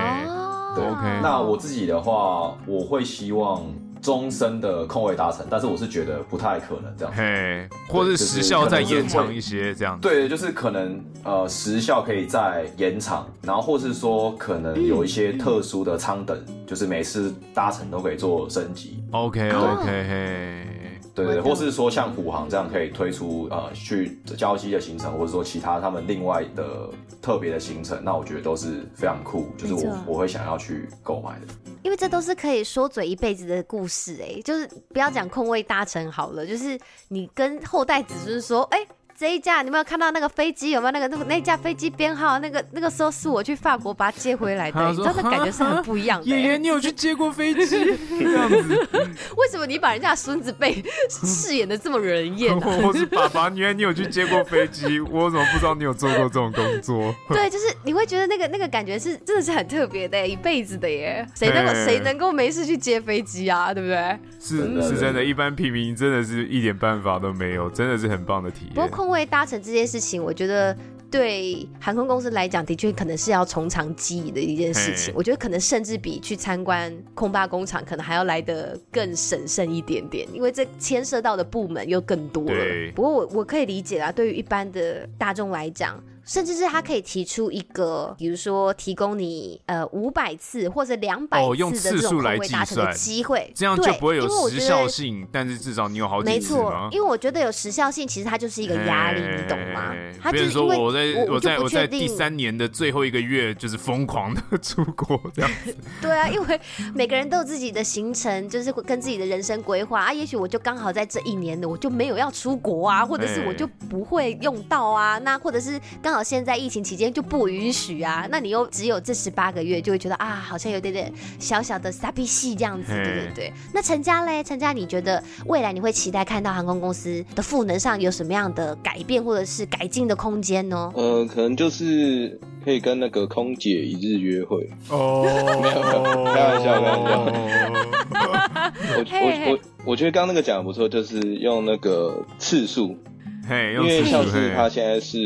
对，OK。那我自己的话，我会希望。终身的空位达成，但是我是觉得不太可能这样子，嘿，或是时效再延长一些这样子。对，就是可能呃时效可以再延长，然后或是说可能有一些特殊的舱等，就是每次搭乘都可以做升级。OK OK，嘿。对对，或是说像虎航这样可以推出呃去交期的行程，或者说其他他们另外的特别的行程，那我觉得都是非常酷，就是我我会想要去购买的。因为这都是可以说嘴一辈子的故事哎、欸，就是不要讲空位搭乘好了，就是你跟后代子孙说哎。欸这一架，你有没有看到那个飞机？有没有那个那个那架飞机编号？那个那个时候是我去法国把它接回来的，你知道那感觉是很不一样的。爷爷，你有去接过飞机？这样子，为什么你把人家孙子辈饰演的这么惹人厌、啊？我是爸爸，原来你有去接过飞机，我怎么不知道你有做过这种工作？对，就是你会觉得那个那个感觉是真的是很特别的，一辈子的耶。谁能够谁能够没事去接飞机啊？对不对？是是真的，一般平民真的是一点办法都没有，真的是很棒的体验。因为搭乘这件事情，我觉得对航空公司来讲，的确可能是要从长计议的一件事情。我觉得可能甚至比去参观空巴工厂，可能还要来得更审慎一点点，因为这牵涉到的部门又更多了。不过我我可以理解啦，对于一般的大众来讲。甚至是他可以提出一个，比如说提供你呃五百次或者两百次的这种空位达成的机会，这样就不会有时效性。但是至少你有好几次。没错，因为我觉得有时效性，其实它就是一个压力，你懂吗？他就是说我在我在我在第三年的最后一个月就是疯狂的 出国这样子。对啊，因为每个人都有自己的行程，就是跟自己的人生规划啊。也许我就刚好在这一年的，我就没有要出国啊，或者是我就不会用到啊。那或者是刚好现在疫情期间就不允许啊。那你又只有这十八个月，就会觉得啊，好像有点点小小的傻逼戏这样子，对对对。那陈家嘞，陈家，你觉得未来你会期待看到航空公司的赋能上有什么样的改变或者是改进的空间呢？呃，可能就是。可以跟那个空姐一日约会哦，没有没有，开玩笑，开玩笑。我我我我觉得刚刚那个讲的不错，就是用那个次数，嘿，因为像是他现在是。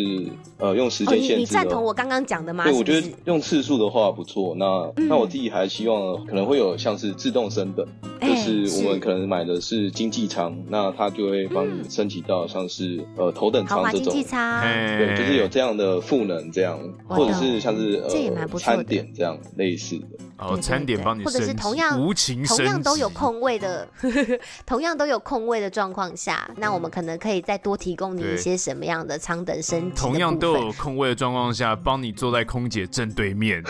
呃，用时间限制。你赞同我刚刚讲的吗？对，我觉得用次数的话不错。那那我自己还希望可能会有像是自动升等，就是我们可能买的是经济舱，那它就会帮你升级到像是呃头等舱这种。经济舱。对，就是有这样的赋能，这样或者是像是呃餐点这样类似的。哦，餐点帮你，或者是同样无情同样都有空位的，同样都有空位的状况下，那我们可能可以再多提供你一些什么样的舱等升级。同样。都有空位的状况下，帮你坐在空姐正对面，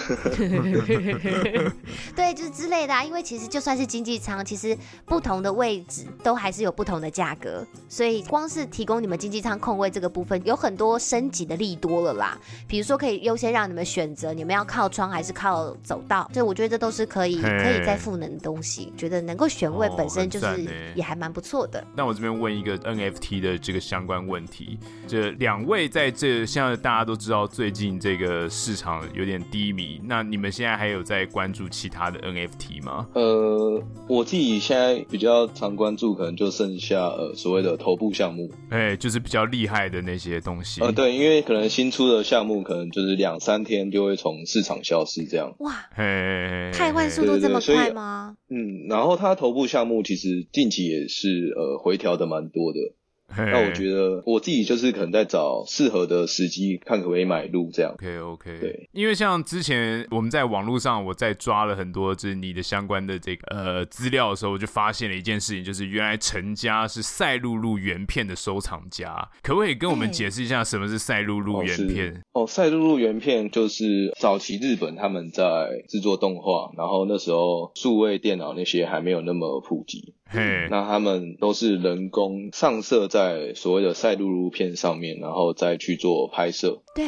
对，就是之类的啊。因为其实就算是经济舱，其实不同的位置都还是有不同的价格，所以光是提供你们经济舱空位这个部分，有很多升级的利多了啦。比如说可以优先让你们选择，你们要靠窗还是靠走道，所以我觉得这都是可以可以再赋能的东西。觉得能够选位本身就是也还蛮不错的。那我这边问一个 NFT 的这个相关问题，这两位在这像。那大家都知道，最近这个市场有点低迷。那你们现在还有在关注其他的 NFT 吗？呃，我自己现在比较常关注，可能就剩下呃所谓的头部项目，哎、欸，就是比较厉害的那些东西。呃，对，因为可能新出的项目，可能就是两三天就会从市场消失，这样。哇，哎，太换速度这么快吗？嗯，然后它头部项目其实近期也是呃回调的蛮多的。那我觉得我自己就是可能在找适合的时机，看可不可以买入这样。OK OK，对，因为像之前我们在网络上，我在抓了很多就是你的相关的这个呃资料的时候，我就发现了一件事情，就是原来陈家是赛璐璐原片的收藏家，可不可以跟我们解释一下什么是赛璐璐原片？哦，赛璐璐原片就是早期日本他们在制作动画，然后那时候数位电脑那些还没有那么普及。嘿，那他们都是人工上色在所谓的赛璐璐片上面，然后再去做拍摄。对。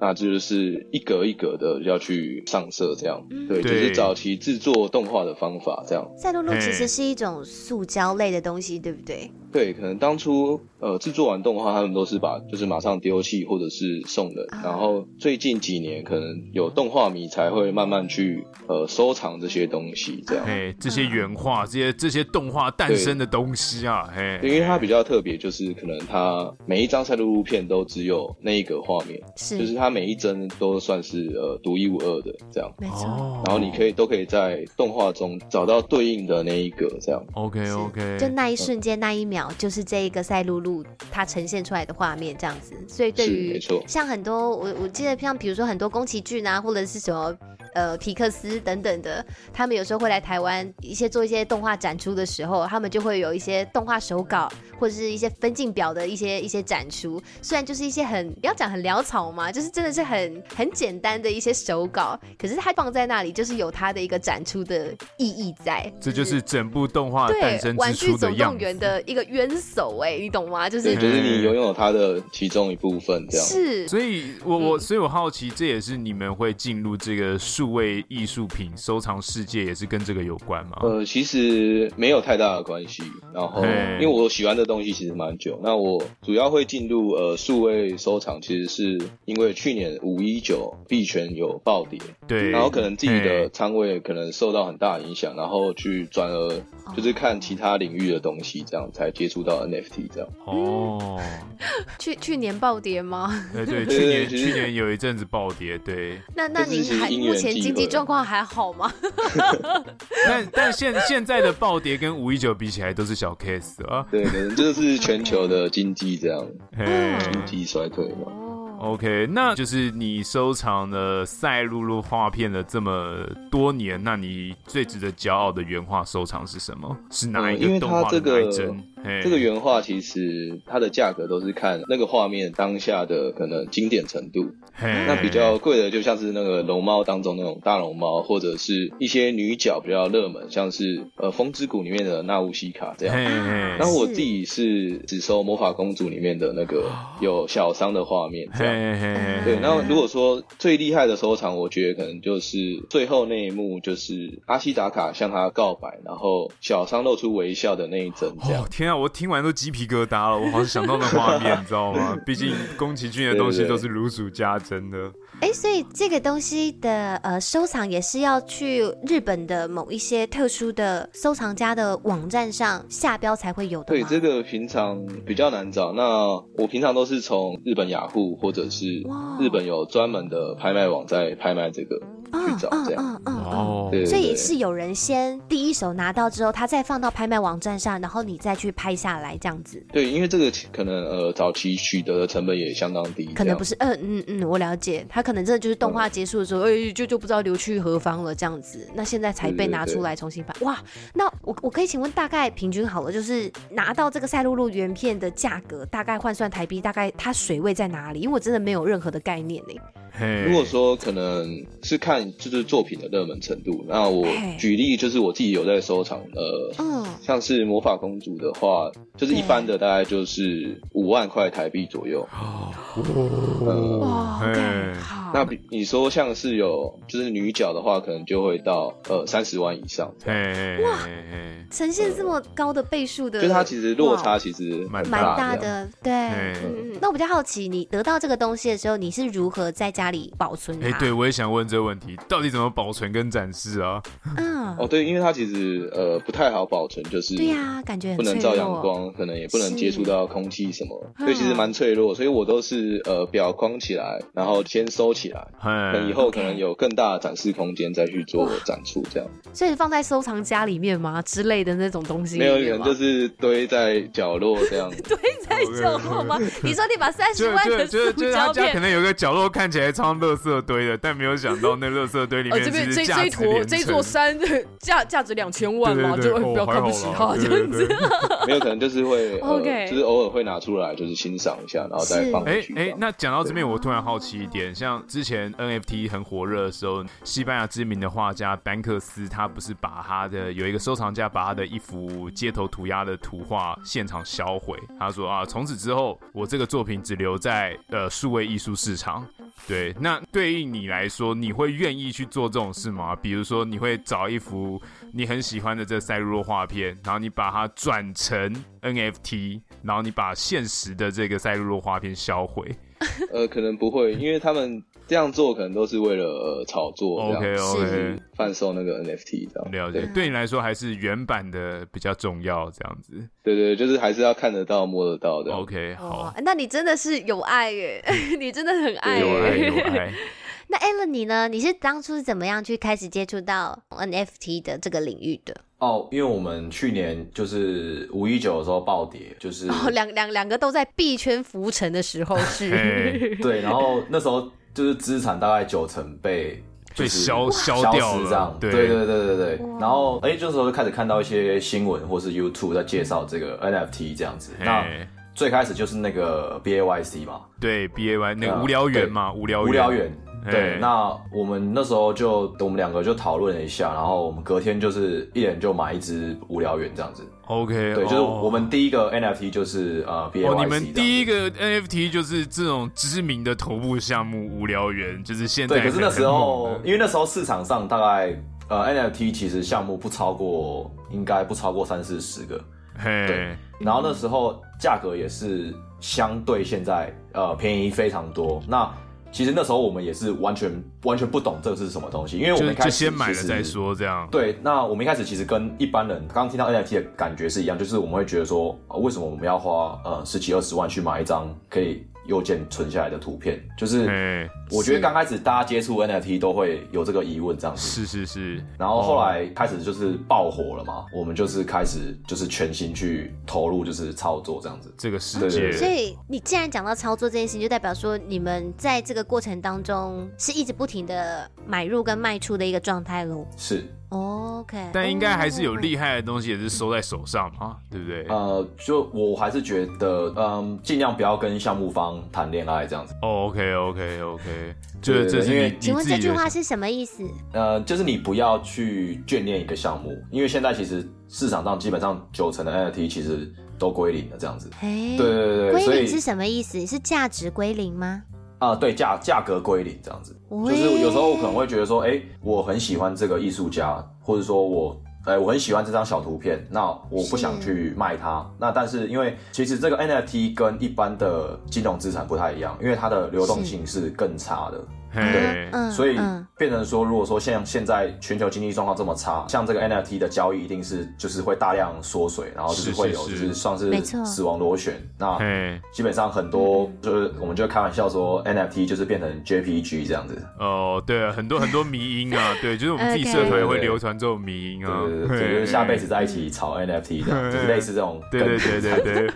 那这就是一格一格的要去上色，这样，嗯、对，就是早期制作动画的方法，这样。赛璐璐其实是一种塑胶类的东西，对不对？对，可能当初呃制作完动画，他们都是把就是马上丢弃或者是送人，啊、然后最近几年可能有动画迷才会慢慢去呃收藏这些东西，这样。哎，这些原画，这些这些动画诞生的东西啊，嘿，因为它比较特别，就是可能它每一张赛璐璐片都只有那一个画面，是，就是它。每一帧都算是呃独一无二的这样，没错。然后你可以都可以在动画中找到对应的那一个这样。OK OK，就那一瞬间、嗯、那一秒，就是这一个赛璐璐它呈现出来的画面这样子。所以对于像很多我我记得像比如说很多宫崎骏啊，或者是什么。呃，皮克斯等等的，他们有时候会来台湾一些做一些动画展出的时候，他们就会有一些动画手稿或者是一些分镜表的一些一些展出。虽然就是一些很不要讲很潦草嘛，就是真的是很很简单的一些手稿，可是它放在那里就是有它的一个展出的意义在。这就是整部动画诞生之初的样子。玩具总动员的一个冤首哎，你懂吗？就是就是你拥有它的其中一部分这样。是，所以我我所以我好奇，这也是你们会进入这个。数位艺术品收藏世界也是跟这个有关吗？呃，其实没有太大的关系。然后，因为我喜欢的东西其实蛮久。那我主要会进入呃数位收藏，其实是因为去年五一九币圈有暴跌，对，然后可能自己的仓位可能受到很大影响，然后去转而就是看其他领域的东西，这样才接触到 NFT 这样。哦，去去年暴跌吗？对对，去年去年有一阵子暴跌，对。那那您还目前？经济状况还好吗？但但现现在的暴跌跟五一九比起来都是小 case 啊。对，可能就是全球的经济这样，经济衰退嘛。OK，那就是你收藏了赛璐璐画片的这么多年，那你最值得骄傲的原画收藏是什么？是哪一个动画的哪一帧？这个原画其实它的价格都是看那个画面当下的可能经典程度。那比较贵的就像是那个龙猫当中那种大龙猫，或者是一些女角比较热门，像是呃风之谷里面的纳乌西卡这样。然后我自己是只收魔法公主里面的那个有小桑的画面这样。对，那如果说最厉害的收藏，我觉得可能就是最后那一幕，就是阿西达卡向他告白，然后小桑露出微笑的那一帧这样。天啊，我听完都鸡皮疙瘩了，我好像想到那画面，你知道吗？毕竟宫崎骏的东西都是如数家珍的。哎、欸，所以这个东西的呃收藏也是要去日本的某一些特殊的收藏家的网站上下标才会有的。对，这个平常比较难找。那我平常都是从日本雅虎或者是日本有专门的拍卖网在拍卖这个。去找这样，嗯嗯嗯，所以是有人先第一手拿到之后，他再放到拍卖网站上，然后你再去拍下来这样子。对，因为这个可能呃早期取得的成本也相当低，可能不是，嗯嗯嗯，我了解，他可能真的就是动画结束的时候，哎、嗯，就就不知道流去何方了这样子，那现在才被拿出来重新拍。哇，那我我可以请问大概平均好了，就是拿到这个赛璐璐原片的价格，大概换算台币，大概它水位在哪里？因为我真的没有任何的概念呢。如果说可能是看就是作品的热门程度，那我举例就是我自己有在收藏，呃，嗯，像是魔法公主的话，就是一般的大概就是五万块台币左右。哦，哇，好。那比你说像是有就是女角的话，可能就会到呃三十万以上。哇，呈现这么高的倍数的，就是它其实落差其实蛮蛮大的。对，嗯，那我比较好奇，你得到这个东西的时候，你是如何在家里保存它？哎，对，我也想问这个问题，到底怎么保存跟展示啊？嗯，哦，对，因为它其实呃不太好保存，就是对呀，感觉不能照阳光，可能也不能接触到空气什么，所以其实蛮脆弱，所以我都是呃裱框起来，然后先收起来，等以后可能有更大的展示空间再去做展出，这样。所以放在收藏家里面吗之类的那种东西？没有，可能就是堆在角落这样。堆在角落吗？你说你把三十万的塑胶片，可能有个角落看起来超垃圾堆的，但没有想到那垃圾堆里面这边这这一坨。这座山 价价值两千万嘛，就不要看不起它这样子。没有可能就是会，OK，就是偶尔会拿出来就是欣赏一下，然后再放回去。哎哎，那讲到这边，我突然好奇一点，像之前 NFT 很火热的时候，西班牙知名的画家班克斯，他不是把他的有一个收藏家把他的一幅街头涂鸦的图画现场销毁，他说啊，从此之后我这个作品只留在呃数位艺术市场。对，那对于你来说，你会愿意去做这种事吗？比如说，你会找一幅你很喜欢的这赛璐璐画片，然后你把它转成 NFT，然后你把现实的这个赛璐璐画片销毁。呃，可能不会，因为他们这样做可能都是为了、呃、炒作，OK OK，贩售那个 NFT 这样。了解，对，你来说还是原版的比较重要，这样子。对对，就是还是要看得到、摸得到的。OK，好。那你真的是有爱耶，你真的很爱耶。有爱有爱。那 Allen 你呢？你是当初是怎么样去开始接触到 NFT 的这个领域的？哦，因为我们去年就是五一九的时候暴跌，就是哦，两两两个都在币圈浮沉的时候是，对，然后那时候就是资产大概九成被被消消掉了，这样，对。对对对对，然后哎，这时候就开始看到一些新闻或是 YouTube 在介绍这个 NFT 这样子，那最开始就是那个 BAYC 嘛，对 BAY 那个无聊猿嘛，无聊无聊猿。对，那我们那时候就我们两个就讨论了一下，然后我们隔天就是一人就买一只无聊猿这样子。OK，对，就是我们第一个 NFT 就是呃 BAYC。哦，你们第一个 NFT 就是这种知名的头部项目无聊猿，就是现在。对，可是那时候因为那时候市场上大概呃 NFT 其实项目不超过，应该不超过三四十个。嘿。对，然后那时候价格也是相对现在呃便宜非常多。那其实那时候我们也是完全完全不懂这个是什么东西，因为我们一开始先买了再说这样。对，那我们一开始其实跟一般人刚刚听到 NFT 的感觉是一样，就是我们会觉得说，为什么我们要花呃十几二十万去买一张可以右键存下来的图片，就是我觉得刚开始大家接触 NFT 都会有这个疑问，这样子。是是是。然后后来开始就是爆火了嘛，我们就是开始就是全心去投入，就是操作这样子。这个世界。所以你既然讲到操作这件事情，就代表说你们在这个过程当中是一直不停的买入跟卖出的一个状态喽。是。OK，但应该还是有厉害的东西，也是收在手上嘛，对不对？呃，就我还是觉得，嗯，尽量不要跟项目方谈恋爱这样子。哦，OK，OK，OK，就是这是因为，请问这句话是什么意思？呃，就是你不要去眷恋一个项目，因为现在其实市场上基本上九成的 NFT 其实都归零了这样子。哎，对对对，归零是什么意思？是价值归零吗？啊、呃，对，价价格归零这样子，就是有时候我可能会觉得说，哎、欸，我很喜欢这个艺术家，或者说我，哎、欸，我很喜欢这张小图片，那我不想去卖它。那但是因为其实这个 NFT 跟一般的金融资产不太一样，因为它的流动性是更差的。对，嗯、所以变成说，如果说像现在全球经济状况这么差，像这个 NFT 的交易一定是就是会大量缩水，然后就是会有就是算是死亡螺旋。那基本上很多就是我们就开玩笑说 NFT 就是变成 JPG 这样子。哦，对啊，很多很多迷音啊，对，就是我们自己 社团也会流传这种迷音啊，对对对，就是下辈子在一起炒 NFT 的，就是类似这种。对对对对对。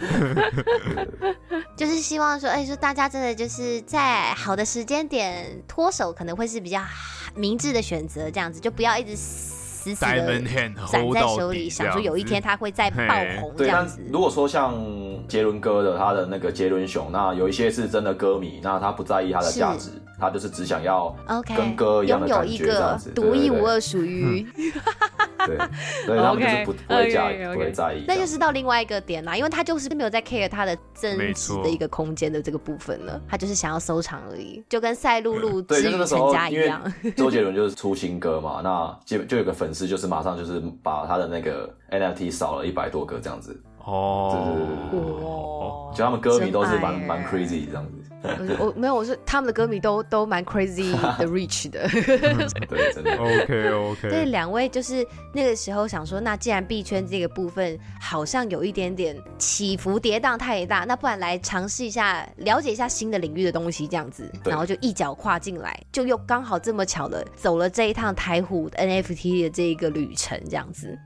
就是希望说，哎，说大家真的就是在好的时间点。脱手可能会是比较明智的选择，这样子就不要一直死死的攒在手里，想说有一天他会再爆红这样子。如果说像杰伦哥的他的那个杰伦熊，那有一些是真的歌迷，那他不在意他的价值。他就是只想要跟歌一样的感觉，这样子独一无二属于。对，所以 他们就是不不会在意，不会在意。那就是到另外一个点啦，因为他就是没有在 care 他的真实的一个空间的这个部分了，他就是想要收藏而已，就跟赛璐璐之于全家一样。周杰伦就是出新歌嘛，那基本就有个粉丝就是马上就是把他的那个 NFT 少了一百多个这样子。哦，对对对对，哦，就他们歌迷都是蛮蛮 crazy 这样子。我没有，我是他们的歌迷都都蛮 crazy 的 rich 的。对，真的。OK OK。对，两位就是那个时候想说，那既然币圈这个部分好像有一点点起伏跌宕太大，那不然来尝试一下，了解一下新的领域的东西，这样子，然后就一脚跨进来，就又刚好这么巧的走了这一趟台虎 NFT 的这一个旅程，这样子。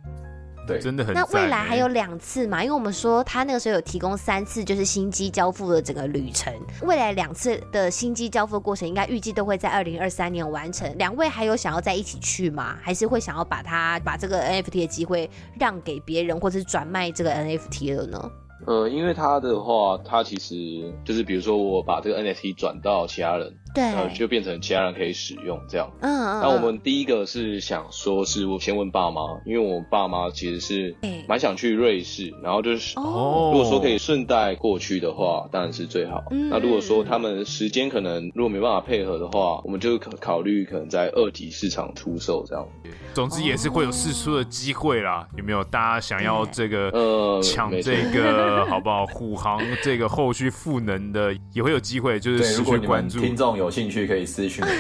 对，真的很。那未来还有两次嘛？因为我们说他那个时候有提供三次，就是新机交付的整个旅程。未来两次的新机交付的过程，应该预计都会在二零二三年完成。两位还有想要在一起去吗？还是会想要把它把这个 NFT 的机会让给别人，或者是转卖这个 NFT 了呢？呃，因为他的话，他其实就是比如说我把这个 NFT 转到其他人。对，呃，就变成其他人可以使用这样。嗯嗯。那我们第一个是想说，是我先问爸妈，因为我爸妈其实是蛮想去瑞士，然后就是哦，如果说可以顺带过去的话，当然是最好。嗯。那如果说他们时间可能如果没办法配合的话，我们就可考虑可能在二级市场出售这样。总之也是会有试出的机会啦。有没有大家想要这个呃抢这个 好不好？虎航这个后续赋能的也会有机会，就是持续关注听众有兴趣可以私讯。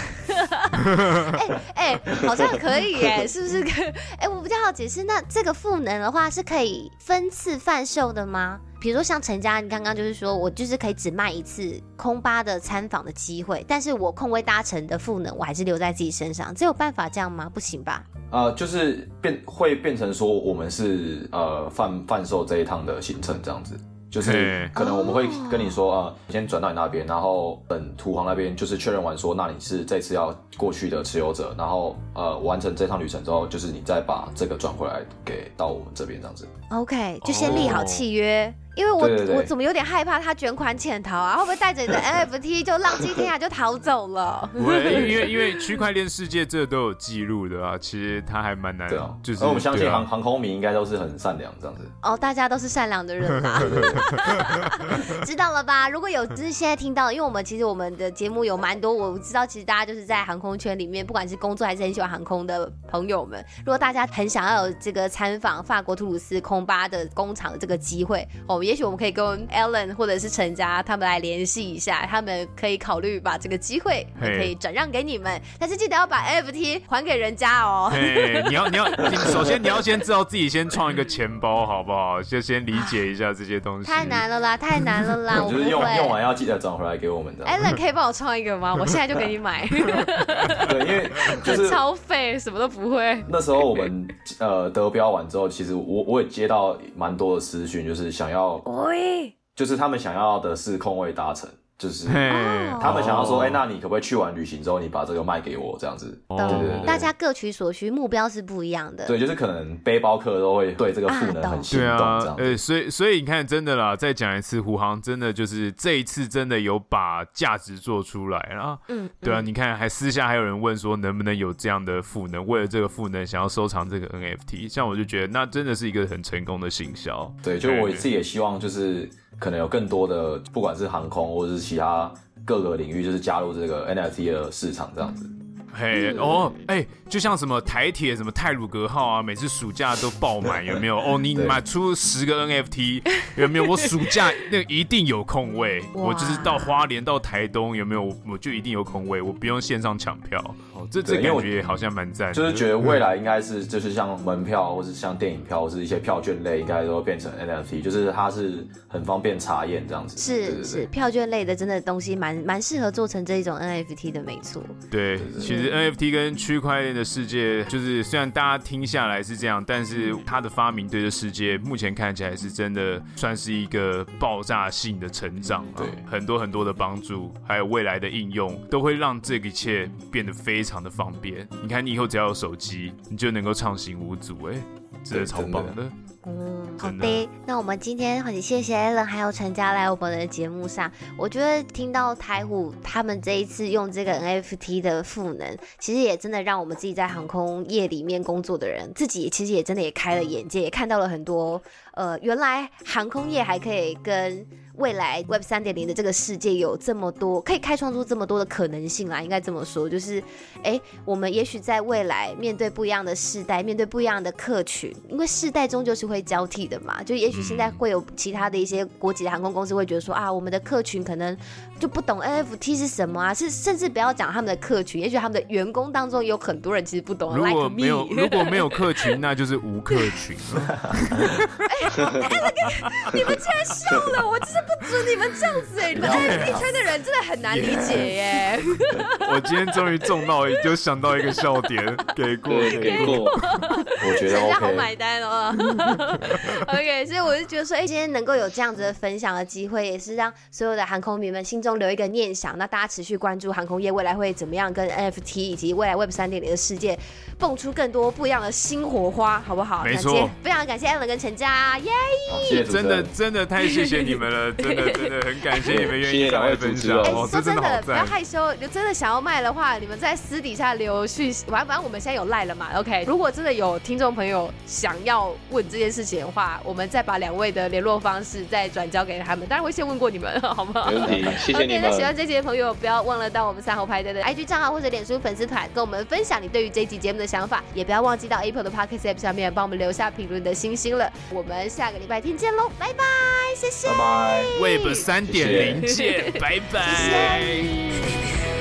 哎哎，好像可以哎，是不是？哎、欸，我比较好解释，那这个赋能的话是可以分次贩售的吗？比如说像陈家，你刚刚就是说我就是可以只卖一次空巴的参访的机会，但是我空位搭乘的赋能我还是留在自己身上，这有办法这样吗？不行吧？呃，就是变会变成说我们是呃贩贩售这一趟的行程这样子。就是可能我们会跟你说啊、呃，先转到你那边，然后等土皇那边就是确认完说，那你是这次要过去的持有者，然后呃完成这趟旅程之后，就是你再把这个转回来给到我们这边这样子。OK，就先立好契约。Oh. 因为我对对对，我怎么有点害怕他卷款潜逃啊？会不会带着你的 NFT 就浪迹天涯就逃走了？不会，因为因为区块链世界这都有记录的啊，其实他还蛮难。对啊，就是而我们相信航航空迷应该都是很善良这样子。哦，大家都是善良的人啦。知道了吧？如果有就是现在听到，因为我们其实我们的节目有蛮多，我知道其实大家就是在航空圈里面，不管是工作还是很喜欢航空的朋友们，如果大家很想要有这个参访法国图鲁斯空巴的工厂的这个机会，我们。也许我们可以跟 Alan 或者是陈家他们来联系一下，他们可以考虑把这个机会可以转让给你们，但是记得要把 NFT 还给人家哦。嘿，你要你要 你首先你要先知道自己先创一个钱包好不好？就先理解一下这些东西。太难了啦，太难了啦！我 就是用用完要记得转回来给我们的。Alan 可以帮我创一个吗？我现在就给你买。对，因为就是超费，什么都不会。那时候我们呃得标完之后，其实我我也接到蛮多的私讯，就是想要，就是他们想要的是空位达成。就是他们想要说，哎、欸，那你可不可以去完旅行之后，你把这个卖给我，这样子？对对对，大家各取所需，目标是不一样的。对，就是可能背包客都会对这个赋能很心动，这样。呃、啊欸，所以所以你看，真的啦，再讲一次，虎航真的就是这一次真的有把价值做出来啊。嗯，对啊，你看，还私下还有人问说，能不能有这样的赋能？为了这个赋能，想要收藏这个 NFT，像我就觉得，那真的是一个很成功的行销。对，就我自己也希望就是。可能有更多的，不管是航空或者是其他各个领域，就是加入这个 NFT 的市场这样子。嘿，哦，哎，就像什么台铁什么泰鲁格号啊，每次暑假都爆满，有没有？哦，你买出十个 NFT，有没有？我暑假那个一定有空位，我就是到花莲到台东，有没有？我就一定有空位，我不用线上抢票。这这感觉好像蛮赞，就是觉得未来应该是就是像门票，或是像电影票，或是一些票券类，应该都会变成 NFT，就是它是很方便查验这样子。是是，票券类的真的东西蛮蛮适合做成这一种 NFT 的，没错。对，其实 NFT 跟区块链的世界，就是虽然大家听下来是这样，但是它的发明对这世界目前看起来是真的算是一个爆炸性的成长，对，很多很多的帮助，还有未来的应用，都会让这一切变得非常。的方便，你看，你以后只要有手机，你就能够畅行无阻，哎，真的超棒的。嗯，好的，那我们今天很谢谢 Alan 还有陈家来我们的节目上。我觉得听到台虎他们这一次用这个 NFT 的赋能，其实也真的让我们自己在航空业里面工作的人，自己其实也真的也开了眼界，也看到了很多，呃，原来航空业还可以跟。未来 Web 三点零的这个世界有这么多，可以开创出这么多的可能性啦，应该这么说，就是，哎，我们也许在未来面对不一样的世代，面对不一样的客群，因为世代终究是会交替的嘛，就也许现在会有其他的一些国际的航空公司会觉得说啊，我们的客群可能就不懂 NFT 是什么啊，是甚至不要讲他们的客群，也许他们的员工当中有很多人其实不懂。如果没有如果没有客群，那就是无客群。你们竟然笑了，我真是。不准你们这样子哎！你们 NFT 圈的人真的很难理解耶。我今天终于中到，就想到一个笑点，给过给过。我觉得 人家好买单哦。OK，所以我就觉得说，哎，今天能够有这样子的分享的机会，也是让所有的航空迷们心中留一个念想。那大家持续关注航空业未来会怎么样，跟 NFT 以及未来 Web 三点零的世界蹦出更多不一样的新火花，好不好？没错。非常感谢 Alan 跟陈家，耶！真的真的太谢谢你们了。真的真的很感谢你们愿意来分享。哎，说真的，不要害羞。就真的想要卖的话，你们在私底下留讯息。反正反正我们现在有赖了嘛，OK。如果真的有听众朋友想要问这件事情的话，我们再把两位的联络方式再转交给他们。当然会先问过你们，好吗？没问题，谢谢你们。那喜欢这集的朋友，不要忘了到我们三号派对的 IG 账号或者脸书粉丝团，跟我们分享你对于这一集节目的想法。也不要忘记到 Apple 的 Podcast App 上面帮我们留下评论的星星了。我们下个礼拜天见喽，拜拜，谢谢，拜拜。Web 三点零见，拜拜。